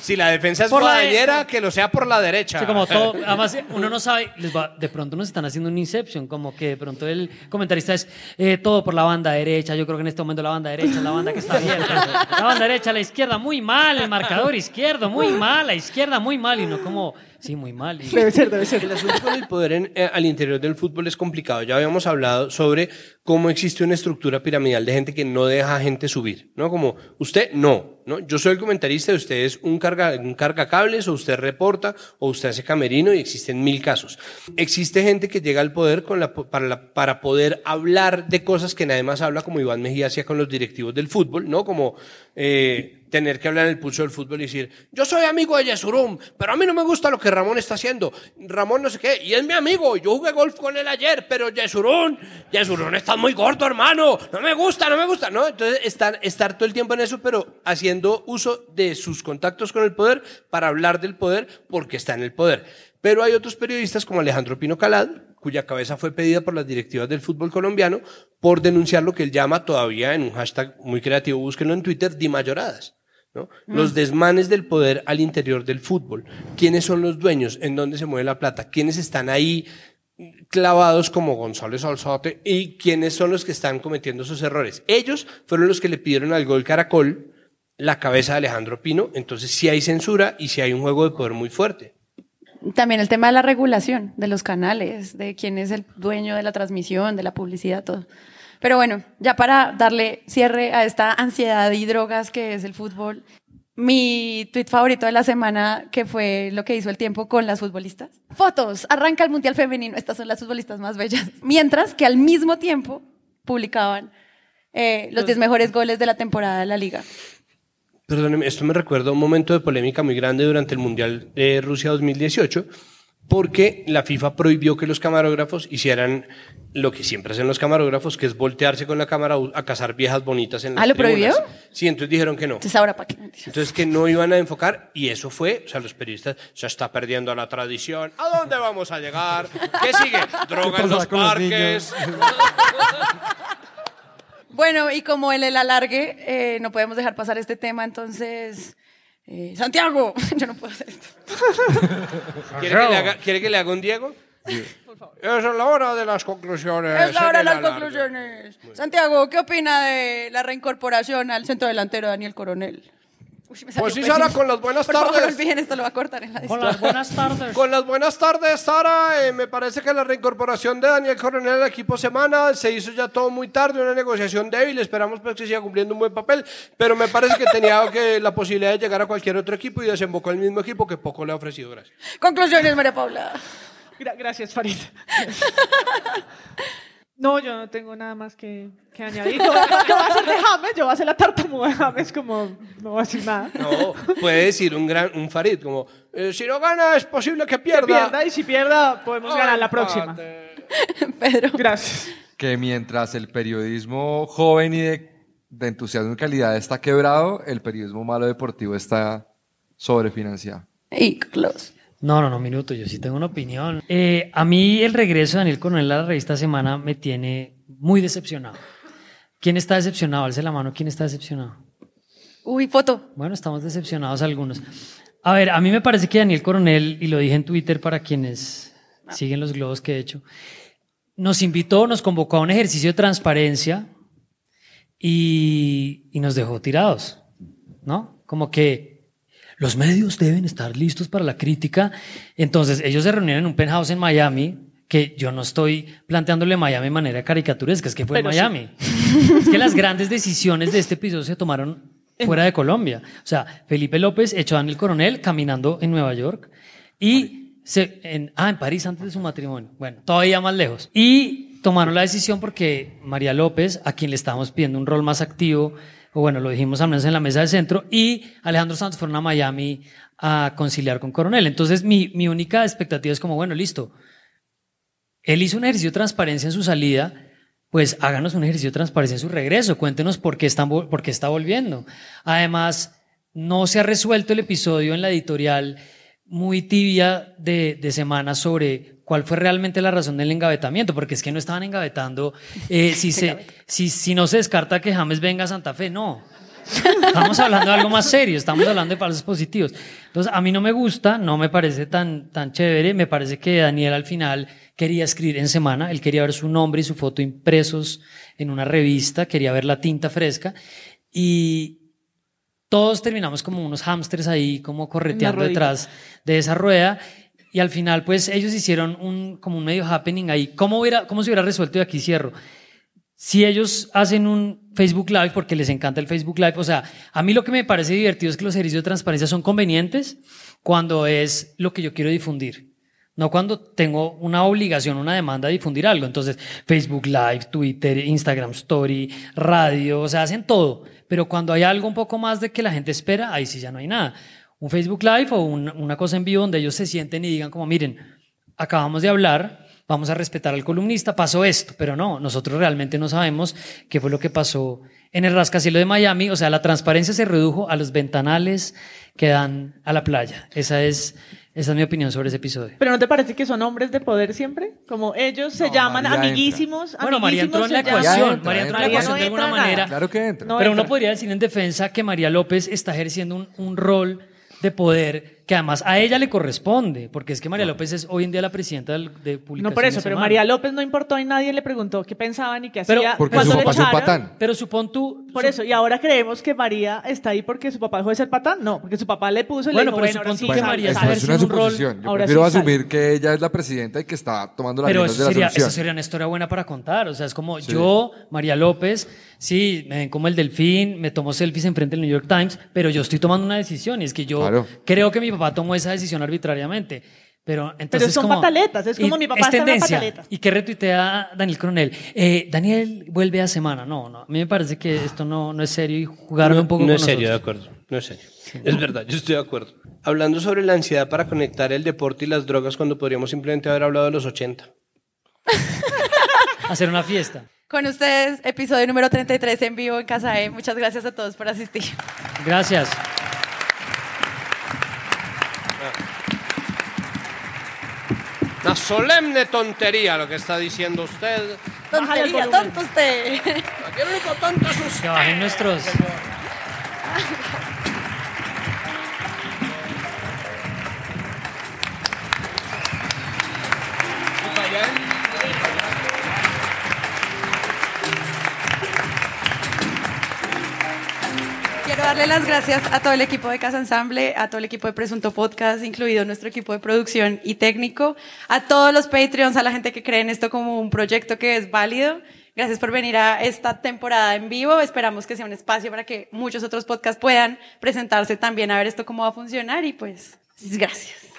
Si la defensa es Por la de- que lo sea por la derecha. Sí, como todo, además uno no sabe, les va- de pronto nos están haciendo un inception, como que de pronto el comentarista es eh, todo por la banda derecha, yo creo que en este momento la banda derecha es la banda que está abierta, la banda derecha, la izquierda, muy mal, el marcador izquierdo, muy mal, la izquierda, muy mal, y no como, sí, muy mal. y- Debe ser, debe ser. El asunto con el poder en- eh, al interior del fútbol es complicado. Ya habíamos hablado sobre cómo existe una estructura piramidal de gente que no deja a gente subir, ¿no? Como usted no, ¿no? Yo soy el comentarista y usted es un carga, un carga cables o usted reporta o usted hace camerino y existen mil casos. Existe gente que llega al poder para, para poder hablar de cosas que nadie más habla, como Iván Mejía hacía con los directivos del fútbol, ¿no? Como eh, tener que hablar en el pulso del fútbol y decir, yo soy amigo de Yesurum, pero a mí no me gusta lo que Ramón está haciendo. Ramón no sé qué, y es mi amigo, yo jugué golf con él ayer, pero Yesurum, Yesurum está muy corto, hermano, no me gusta, no me gusta, ¿no? Entonces, estar, estar todo el tiempo en eso, pero haciendo uso de sus contactos con el poder para hablar del poder porque está en el poder. Pero hay otros periodistas como Alejandro Pino Calad, cuya cabeza fue pedida por las directivas del fútbol colombiano por denunciar lo que él llama todavía en un hashtag muy creativo, búsquenlo en Twitter, dimayoradas. ¿no? Los desmanes del poder al interior del fútbol. ¿Quiénes son los dueños? ¿En dónde se mueve la plata? ¿Quiénes están ahí clavados como González Alzate? ¿Y quiénes son los que están cometiendo esos errores? Ellos fueron los que le pidieron al Gol Caracol la cabeza de Alejandro Pino. Entonces sí hay censura y sí hay un juego de poder muy fuerte. También el tema de la regulación de los canales, de quién es el dueño de la transmisión, de la publicidad, todo. Pero bueno, ya para darle cierre a esta ansiedad y drogas que es el fútbol, mi tweet favorito de la semana, que fue lo que hizo el tiempo con las futbolistas. Fotos, arranca el Mundial Femenino, estas son las futbolistas más bellas. Mientras que al mismo tiempo publicaban eh, los 10 mejores goles de la temporada de la liga. Perdóneme, esto me recuerda a un momento de polémica muy grande durante el Mundial de Rusia 2018, porque la FIFA prohibió que los camarógrafos hicieran lo que siempre hacen los camarógrafos, que es voltearse con la cámara a cazar viejas bonitas en las ¿Ah, lo tribunas. prohibió? Sí, entonces dijeron que no. Entonces ahora para qué. Entonces que no iban a enfocar y eso fue, o sea, los periodistas se está perdiendo la tradición. ¿A dónde vamos a llegar? ¿Qué sigue? Droga en los con los parques. Bueno, y como el, el alargue, eh, no podemos dejar pasar este tema, entonces... eh, Santiago, yo no puedo hacer esto. ¿Quiere que le haga, quiere que le haga un Diego? Es la hora de las conclusiones. Es la hora de las conclusiones. Santiago, ¿qué opina de la reincorporación al centro delantero Daniel Coronel? Uy, me salió Pues sí, pésimo. Sara, con las buenas Por favor, tardes. no olviden esto, lo va a cortar en la Con las buenas tardes. Con las buenas tardes, Sara. Eh, me parece que la reincorporación de Daniel Coronel al equipo Semana se hizo ya todo muy tarde, una negociación débil. Esperamos pues, que siga cumpliendo un buen papel, pero me parece que tenía que, la posibilidad de llegar a cualquier otro equipo y desembocó el mismo equipo que poco le ha ofrecido. Gracias. Conclusiones, María Paula. Gra- gracias, Farid. No, yo no tengo nada más que, que añadir. Yo, yo voy a hacer de James, yo voy a hacer la tartamuda de James, como no voy a decir nada. No, puede decir un gran un Farid como eh, si no gana es posible que Que pierda. pierda y si pierda podemos Ay, ganar la próxima. Pedro. Gracias. Que mientras el periodismo joven y de, de entusiasmo y calidad está quebrado, el periodismo malo deportivo está sobrefinanciado. Y close. No, no, no, minuto, yo sí tengo una opinión. Eh, a mí el regreso de Daniel Coronel a la revista Semana me tiene muy decepcionado. ¿Quién está decepcionado? Alce la mano, ¿quién está decepcionado? Uy, foto. Bueno, estamos decepcionados algunos. A ver, a mí me parece que Daniel Coronel, y lo dije en Twitter para quienes siguen los globos que he hecho, nos invitó, nos convocó a un ejercicio de transparencia y, y nos dejó tirados, ¿no? Como que los medios deben estar listos para la crítica. Entonces, ellos se reunieron en un penthouse en Miami, que yo no estoy planteándole Miami de manera caricaturesca, es que fue en sí. Miami. Es que las grandes decisiones de este episodio se tomaron fuera de Colombia. O sea, Felipe López echó a Daniel Coronel caminando en Nueva York y se, en, ah, en París antes de su matrimonio. Bueno, todavía más lejos. Y tomaron la decisión porque María López, a quien le estábamos pidiendo un rol más activo, o bueno, lo dijimos al menos en la mesa del centro, y Alejandro Santos fueron a Miami a conciliar con Coronel. Entonces, mi, mi única expectativa es como, bueno, listo. Él hizo un ejercicio de transparencia en su salida, pues háganos un ejercicio de transparencia en su regreso. Cuéntenos por qué, están, por qué está volviendo. Además, no se ha resuelto el episodio en la editorial muy tibia de, de semana sobre cuál fue realmente la razón del engavetamiento, porque es que no estaban engavetando eh, si, se, si, si no se descarta que James venga a Santa Fe, no. Estamos hablando de algo más serio, estamos hablando de falsos positivos. Entonces, a mí no me gusta, no me parece tan, tan chévere, me parece que Daniel al final quería escribir en semana, él quería ver su nombre y su foto impresos en una revista, quería ver la tinta fresca y todos terminamos como unos hámsters ahí, como correteando detrás de esa rueda. Y al final, pues ellos hicieron un, como un medio happening ahí. ¿Cómo, hubiera, ¿Cómo se hubiera resuelto? Y aquí cierro. Si ellos hacen un Facebook Live, porque les encanta el Facebook Live, o sea, a mí lo que me parece divertido es que los ejercicios de transparencia son convenientes cuando es lo que yo quiero difundir. No cuando tengo una obligación, una demanda de difundir algo. Entonces, Facebook Live, Twitter, Instagram Story, radio, o sea, hacen todo. Pero cuando hay algo un poco más de que la gente espera, ahí sí ya no hay nada. Un Facebook Live o un- una cosa en vivo donde ellos se sienten y digan como, miren, acabamos de hablar, vamos a respetar al columnista, pasó esto, pero no, nosotros realmente no sabemos qué fue lo que pasó en el rascacielos de Miami, o sea, la transparencia se redujo a los ventanales que dan a la playa. Esa es, esa es mi opinión sobre ese episodio. ¿Pero no te parece que son hombres de poder siempre? Como ellos se llaman María entra. amiguísimos. Bueno, María entró en la ecuación, María entró en la ecuación no de alguna nada. manera. Claro que entra. No pero entra. uno podría decir en defensa que María López está ejerciendo un, un rol de poder que además a ella le corresponde, porque es que María López es hoy en día la presidenta del- de Publicaciones No por eso, pero. María López no importó y nadie le preguntó qué pensaban y qué Pero- hacía. Porque cuando su le papá es un patán. Pero supón tú... Por eso, y ahora creemos que María está ahí porque su papá dejó de ser patán. No, porque su papá le puso y Bueno, pero bueno, supón sí tú que María sal". Eso es una un rol- suposición. Yo prefiero sí asumir que ella es la presidenta y que está tomando las Pero eso de la sería, esa sería una historia buena para contar. O sea, es como Sí. yo, María López, sí, me ven como el delfín, me tomo selfies enfrente del New York Times, pero yo estoy tomando una decisión y es que yo Claro. creo que mi papá tomó esa decisión arbitrariamente. Pero entonces son como- pataletas, es como y mi papá es está en pataleta. Y que retuitea Daniel Coronel. Eh, Daniel vuelve a semana. No, no. A mí me parece que esto no, no es serio y jugaron no, un poco no con es serio, de nosotros. acuerdo. No es serio. Es verdad, yo estoy de acuerdo. Hablando sobre la ansiedad para conectar el deporte y las drogas cuando podríamos simplemente haber hablado de los 80. Hacer una fiesta. Con ustedes, episodio número 33 en vivo en Casa E. Muchas gracias a todos por asistir. Gracias. Una solemne tontería lo que está diciendo usted. Tontería, tonto usted. Aquí el único tonto es usted. Que bajen nuestros... Quiero darle las gracias a todo el equipo de Casa Ensamble, a todo el equipo de Presunto Podcast, incluido nuestro equipo de producción y técnico, a todos los Patreons, a la gente que cree en esto como un proyecto que es válido. Gracias por venir a esta temporada en vivo. Esperamos que sea un espacio para que muchos otros podcasts puedan presentarse también a ver esto cómo va a funcionar y pues gracias.